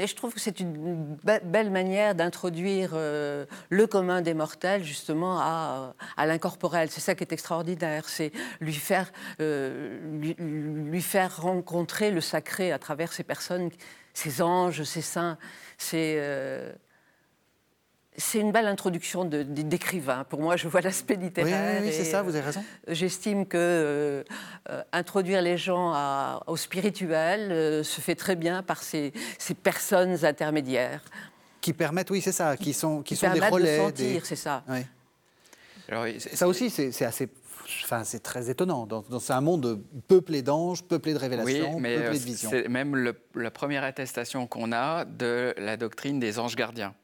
Mais je trouve que c'est une belle manière d'introduire euh, le commun des mortels justement à, l'incorporel. C'est ça qui est extraordinaire, c'est lui faire, euh, lui, faire rencontrer le sacré à travers ces personnes, ces anges, ces saints. C'est c'est une belle introduction d'écrivain. Pour moi, je vois l'aspect littéraire. Oui, c'est ça, vous avez raison. J'estime que euh, euh, introduire les gens au spirituel euh, se fait très bien par ces, personnes intermédiaires. Qui permettent, oui, c'est ça, qui sont, qui, sont des relais. De sentir, c'est ça. ça aussi, c'est assez Enfin, c'est très étonnant. Dans, dans un monde peuplé d'anges, peuplé de révélations, oui, mais peuplé de visions. C'est même la première attestation qu'on a de la doctrine des anges gardiens.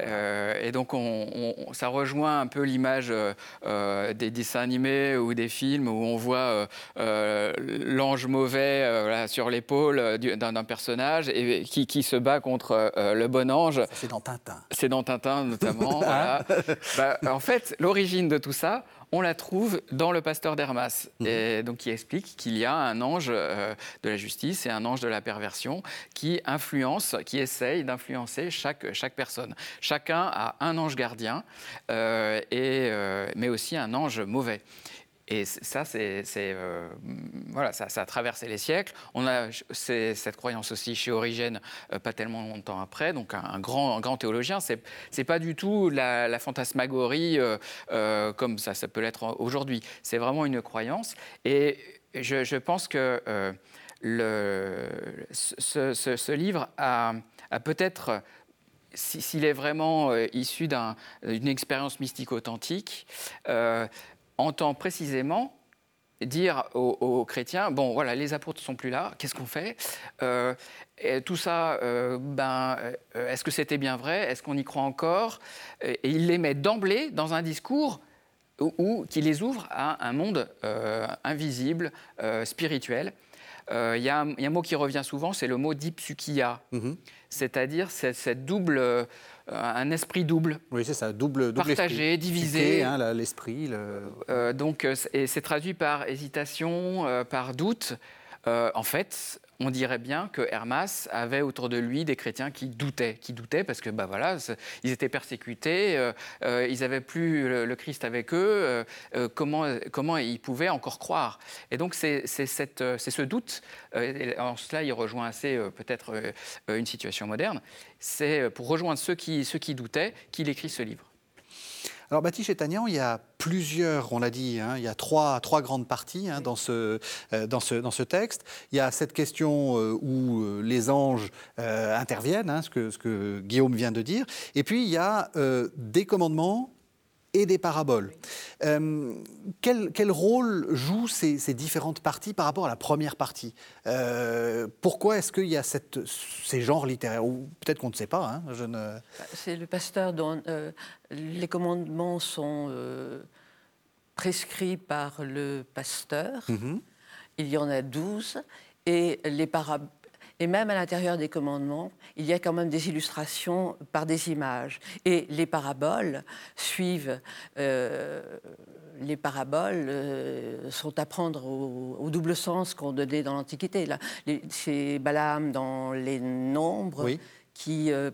Euh, et donc, on, ça rejoint un peu l'image euh, euh, des dessins animés ou des films où on voit l'ange mauvais sur l'épaule d'un personnage et qui, se bat contre le bon ange. C'est dans Tintin. C'est dans Tintin notamment. (laughs) Bah, en fait, l'origine de tout ça, on la trouve dans le pasteur d'Hermas, mhm. et donc qui explique qu'il y a un ange euh, de la justice et un ange de la perversion qui influence, qui essaye d'influencer chaque, chaque personne. Chacun a un ange gardien, euh, et, euh, mais aussi un ange mauvais. Et ça, c'est, euh, voilà, ça, a traversé les siècles. On a cette croyance aussi chez Origène, euh, pas tellement longtemps après. Donc un, grand, grand théologien, c'est, c'est pas du tout la, fantasmagorie euh, comme ça, peut l'être aujourd'hui. C'est vraiment une croyance. Et je, pense que ce, livre a peut-être s'il est vraiment issu d'une expérience mystique authentique, entend précisément dire aux, chrétiens bon voilà les apôtres sont plus là qu'est-ce qu'on fait? Euh, tout ça euh, ben euh, est-ce que c'était bien vrai? Est-ce qu'on y croit encore? Et il les met d'emblée dans un discours où, qui les ouvre à un monde invisible spirituel. Il y, a un mot qui revient souvent c'est le mot dipsukia. Mm-hmm. c'est-à-dire cette double un esprit double. Oui, c'est ça, double, double Partagé, divisé. Hein, l'esprit. Euh, donc, euh, et c'est traduit par hésitation, par doute. en fait, on dirait bien que Hermas avait autour de lui des chrétiens qui doutaient, qui doutaient parce que bah voilà, ils étaient persécutés, euh, euh, ils n'avaient plus le, Christ avec eux, euh, comment, comment ils pouvaient encore croire Et donc c'est ce doute, en cela il rejoint assez peut-être une situation moderne, c'est pour rejoindre ceux qui, ceux qui doutaient qu'il écrit ce livre. Alors Baptiste Chétagnan, il y a plusieurs, on l'a dit, hein, il y a trois, trois grandes parties hein, dans, ce, euh, dans, ce, dans ce texte. Il y a cette question euh, où euh, les anges interviennent, hein, ce, que, ce que Guillaume vient de dire. Et puis il y a des commandements et des paraboles. Euh, quel, quel, rôle jouent ces, ces, différentes parties par rapport à la première partie? Euh, Pourquoi est-ce qu'il y a cette, ces genres littéraires? Ou peut-être qu'on ne sait pas. Hein, je ne... C'est le pasteur dont euh, les commandements sont prescrits par le pasteur. Mm-hmm. Il y en a douze. Et les paraboles et même à l'intérieur des commandements, il y a quand même des illustrations par des images. Et les paraboles suivent. Euh, les paraboles euh, sont à prendre au, double sens qu'on donnait dans l'Antiquité. C'est Balaam dans les Nombres. Qui, euh,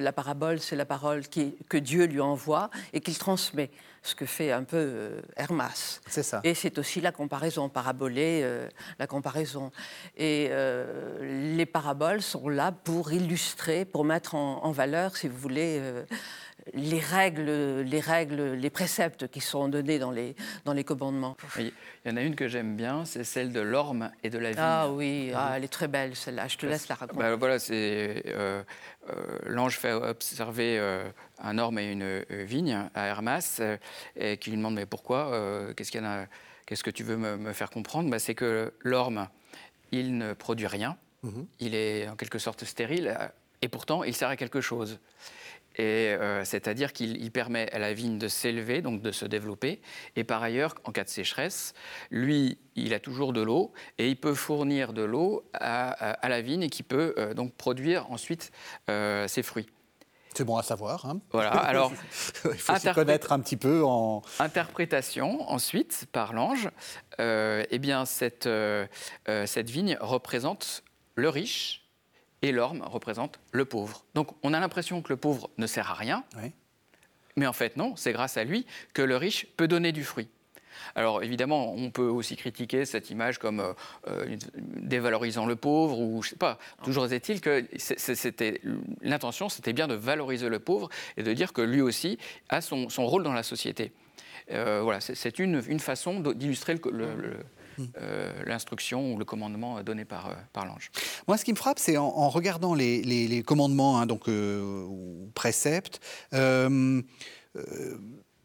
la parabole, c'est la parole que Dieu lui envoie et qu'il transmet ce que fait un peu euh, Hermas. C'est ça. Et c'est aussi la comparaison, parabolée, euh, la comparaison. Et euh, les paraboles sont là pour illustrer, pour mettre en, valeur, si vous voulez, les règles, les règles, les préceptes qui sont donnés dans les, dans les commandements. Il y en a une que j'aime bien, c'est celle de l'orme et de la vigne. Ah oui, ah, elle est très belle celle-là. Je te laisse la raconter. Bah, voilà, c'est l'ange fait observer un orme et une euh, vigne à Hermas, euh, et qui lui demande mais pourquoi euh, Qu'est-ce qu'il a Qu'est-ce que tu veux me, faire comprendre? Bah, C'est que l'orme, il ne produit rien, mhm. il est en quelque sorte stérile, et pourtant il sert à quelque chose. Et c'est-à-dire qu'il permet à la vigne de s'élever, donc de se développer. Et par ailleurs, en cas de sécheresse, lui, il a toujours de l'eau et il peut fournir de l'eau à, la vigne et qui peut donc produire ensuite ses fruits. C'est bon à savoir. Hein. Voilà, (laughs) alors. Il faut s'y connaître un petit peu en. Interprétation, ensuite, par l'ange. Euh, eh bien, cette, euh, euh, cette vigne représente le riche et l'orme représente le pauvre. Donc, on a l'impression que le pauvre ne sert à rien. Mais en fait, non, c'est grâce à lui que le riche peut donner du fruit. Alors évidemment, on peut aussi critiquer cette image comme euh, euh, dévalorisant le pauvre ou je sais pas. Toujours est-il que c'était l'intention, c'était bien de valoriser le pauvre et de dire que lui aussi a son, rôle dans la société. Euh, voilà, c'est une, façon d'illustrer l'instruction ou le commandement donné par, par l'ange. Moi, ce qui me frappe, c'est en, regardant les, commandements, hein, donc ou préceptes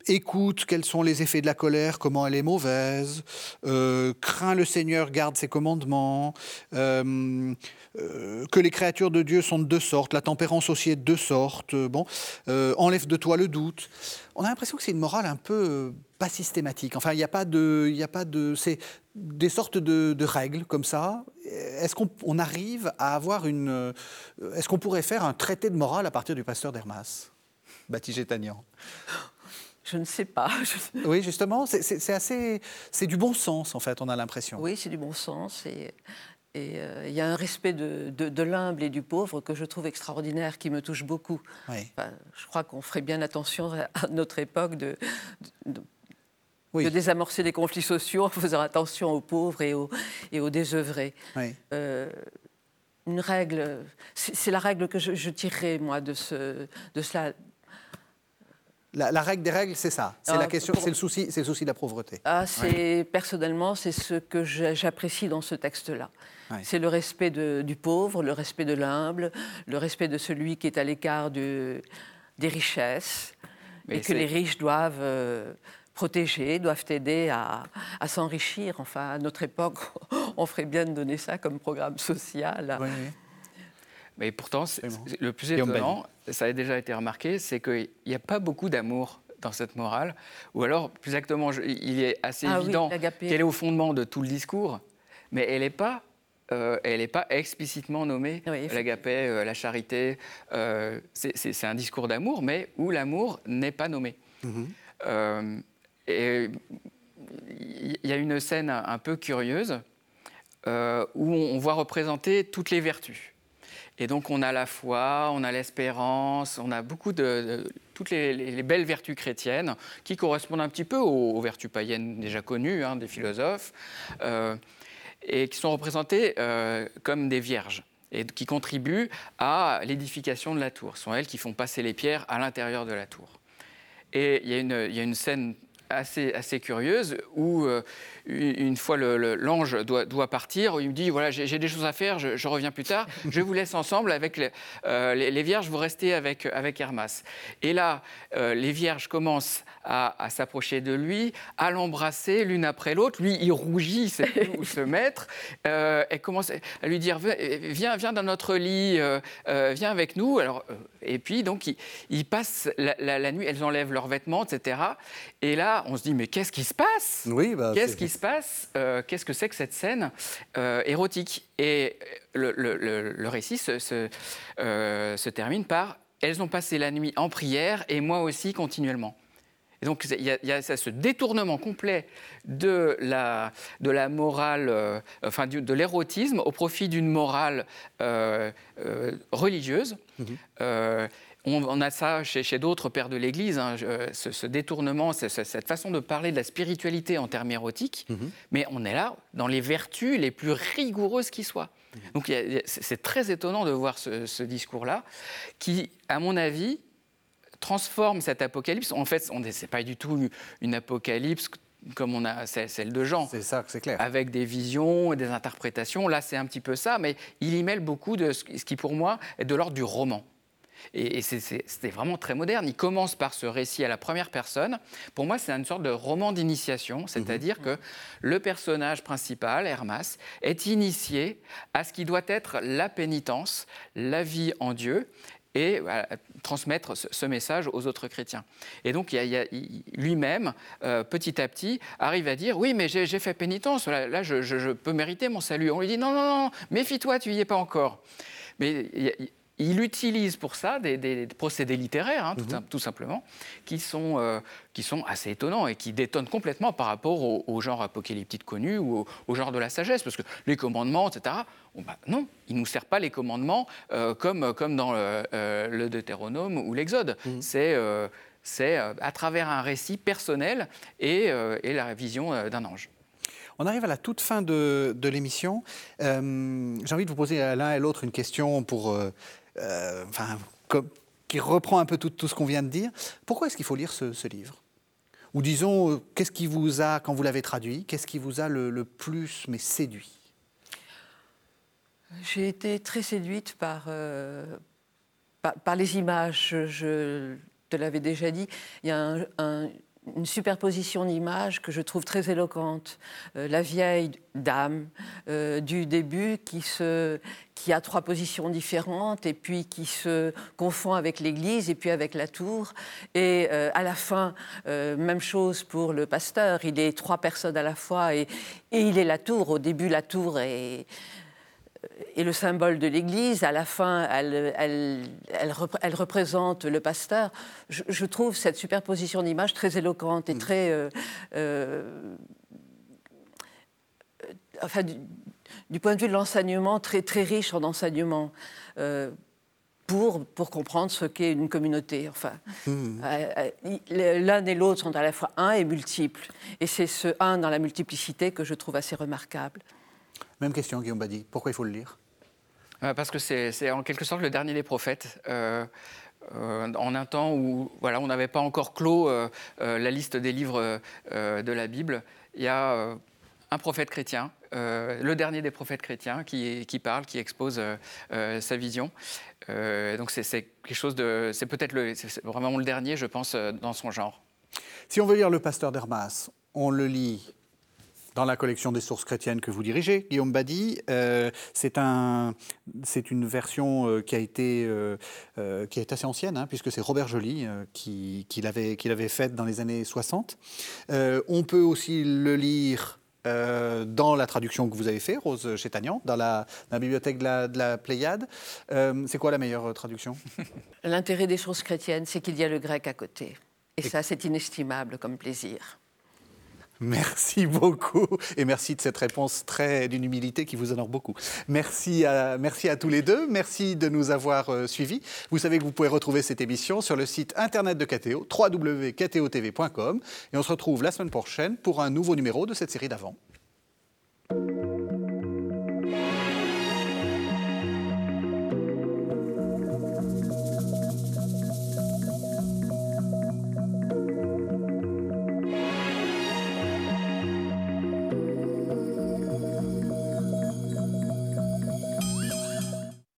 écoute quels sont les effets de la colère, comment elle est mauvaise, euh, crains le Seigneur, garde ses commandements, euh, euh, que les créatures de Dieu sont de deux sortes, la tempérance aussi est de deux sortes, bon, enlève de toi le doute. On a l'impression que c'est une morale un peu pas systématique. Enfin, il n'y a pas de, de, c'est des sortes de, règles comme ça. Est-ce qu'on arrive à avoir une, est-ce qu'on pourrait faire un traité de morale à partir du pasteur d'Hermas, Baptiste Tagnan je ne sais pas. (laughs) Oui, justement, c'est assez, c'est du bon sens en fait. On a l'impression. Oui, c'est du bon sens et et euh, il y a un respect de, de, l'humble et du pauvre que je trouve extraordinaire, qui me touche beaucoup. je crois qu'on ferait bien attention à notre époque de, de, désamorcer les conflits sociaux en faisant attention aux pauvres et aux, et aux désœuvrés. Euh, une règle, c'est la règle que je, je tirerais, moi, de, ce, de cela la, règle des règles, c'est ça. C'est la euh, question, c'est le souci, c'est le souci de la pauvreté. Ah, c'est personnellement, c'est ce que j'apprécie dans ce texte-là. C'est le respect du pauvre, le respect de l'humble, le respect de celui qui est à l'écart des richesses, et que les riches doivent euh, protéger, doivent aider à, s'enrichir. Enfin, à notre époque, (laughs) on ferait bien de donner ça comme programme social. Mais pourtant, le plus étonnant, ça a déjà été remarqué, c'est qu'il n'y a pas beaucoup d'amour dans cette morale, ou alors, plus exactement, il est assez ah évident qu'elle est au fondement de tout le discours, mais elle n'est pas euh, elle n'est pas explicitement nommée l'agapé, euh, la charité. Euh, c'est un discours d'amour, mais où l'amour n'est pas nommé. Mhm. et il y a une scène un, peu curieuse où on voit représenter toutes les vertus. Et donc on a la foi, on a l'espérance, on a beaucoup de, toutes les, belles vertus chrétiennes qui correspondent un petit peu aux, vertus païennes déjà connues hein, des philosophes euh, et qui sont représentées euh, comme des vierges et qui contribuent à l'édification de la tour. Ce sont elles qui font passer les pierres à l'intérieur de la tour. Et il y, a une scène assez, assez curieuse où euh, une fois l'ange doit, doit, partir, il me dit voilà j'ai des choses à faire, je, reviens plus tard, je vous laisse ensemble avec euh, les, les, vierges, vous restez avec, avec Hermas. Et là, euh, les vierges commencent à, s'approcher de lui, à l'embrasser l'une après l'autre. Lui, il rougit, il sait où se mettre. elle commence à lui dire viens, viens dans notre lit, viens avec nous. Alors, et puis donc ils, passent la, la, nuit, elles enlèvent leurs vêtements, etc. Et là, on se dit, mais qu'est-ce qui se passe? Oui, bah, Qu'est-ce qui se passe euh, Qu'est-ce que c'est que cette scène euh, érotique? Et le, récit se, euh, se, termine par Elles ont passé la nuit en prière et moi aussi continuellement. Et donc il y, a, ce détournement complet de la, de la morale, enfin de l'érotisme au profit d'une morale religieuse. Mhm. On, a ça chez, d'autres pères de l'Église, hein, ce, détournement, cette façon de parler de la spiritualité en termes érotiques, mhm. mais on est là dans les vertus les plus rigoureuses qui soient. Mhm. Donc c'est très étonnant de voir ce, discours-là, qui, à mon avis, transforme cet apocalypse. En fait, ce n'est pas du tout une apocalypse comme on a celle de Jean. C'est ça, c'est clair. Avec des visions et des interprétations. Là, c'est un petit peu ça, mais il y mêle beaucoup de ce qui, pour moi, est de l'ordre du roman. Et, c'était vraiment très moderne. Il commence par ce récit à la première personne. Pour moi, c'est une sorte de roman d'initiation, c'est-à-dire mhm. que le personnage principal, Hermas, est initié à ce qui doit être la pénitence, la vie en Dieu, et transmettre ce, message aux autres chrétiens. Et donc, lui-même, euh, petit à petit, arrive à dire Oui, mais j'ai fait pénitence, là, je, peux mériter mon salut. On lui dit Non, non, non, méfie-toi, tu n'y es pas encore. Mais il utilise pour ça des, procédés littéraires, hein, Mhm. tout, simplement, qui sont, euh, qui sont assez étonnants et qui détonnent complètement par rapport au, genre apocalyptique connu ou au, au, genre de la sagesse. Parce que les commandements, etc., bon, bah, non, il ne nous sert pas les commandements euh, comme, comme dans le, euh, le Deutéronome ou l'Exode. Mhm. C'est euh, c'est à travers un récit personnel et, euh, et la vision euh, d'un ange. On arrive à la toute fin de, de l'émission. Euh, J'ai envie de vous poser à l'un et l'autre une question pour, euh, euh, enfin, qui reprend un peu tout, ce qu'on vient de dire. Pourquoi est-ce qu'il faut lire ce, livre? Ou disons, euh, qu'est-ce qui vous a, quand vous l'avez traduit, qu'est-ce qui vous a le, plus mais séduit? J'ai été très séduite par, euh, par, les images. Je, te l'avais déjà dit. Il y a un, une superposition d'images que je trouve très éloquente. Euh, la vieille dame euh, du début qui, a trois positions différentes et puis qui se confond avec l'église et puis avec la tour. Et euh, à la fin, même chose pour le pasteur. Il est trois personnes à la fois et, et il est la tour. Au début, la tour est est le symbole de l'Église. À la fin, elle, elle, elle, repr elle représente le pasteur. Je, je, trouve cette superposition d'images très éloquente et très... Euh, euh, enfin, du, du, point de vue de l'enseignement, très, très riche en enseignement. Euh, pour, pour, comprendre ce qu'est une communauté. Enfin, mmh. l'un et l'autre sont à la fois un et multiple. Et c'est ce un dans la multiplicité que je trouve assez remarquable. Même question, Guillaume Badi. Pourquoi il faut le lire Parce que c'est en quelque sorte le dernier des prophètes. Euh, euh, en un temps où voilà, on n'avait pas encore clos euh, la liste des livres de la Bible, il y a un prophète chrétien, le dernier des prophètes chrétiens, qui, qui parle, qui expose sa vision. donc c'est quelque chose de, c'est peut-être vraiment le dernier, je pense, dans son genre. Si on veut lire le pasteur d'Hermas, on le lit dans la collection des sources chrétiennes que vous dirigez, Guillaume Badi. Euh, c'est un, une version euh, qui, a été, euh, qui est assez ancienne, hein, puisque c'est Robert Joly qui, qui l'avait qu faite dans les années 60. on peut aussi le lire dans la traduction que vous avez fait, Rose Chétagnan, dans la, bibliothèque de la, de la Pléiade. C'est quoi la meilleure traduction? (laughs) L'intérêt des sources chrétiennes, c'est qu'il y a le grec à côté. Et ça, c'est inestimable comme plaisir. Merci beaucoup et merci de cette réponse très d'une humilité qui vous honore beaucoup. Merci à, merci à tous les deux, merci de nous avoir euh, suivis. Vous savez que vous pouvez retrouver cette émission sur le site internet de KTO, www.ktotv.com et on se retrouve la semaine prochaine pour un nouveau numéro de cette série d'avant.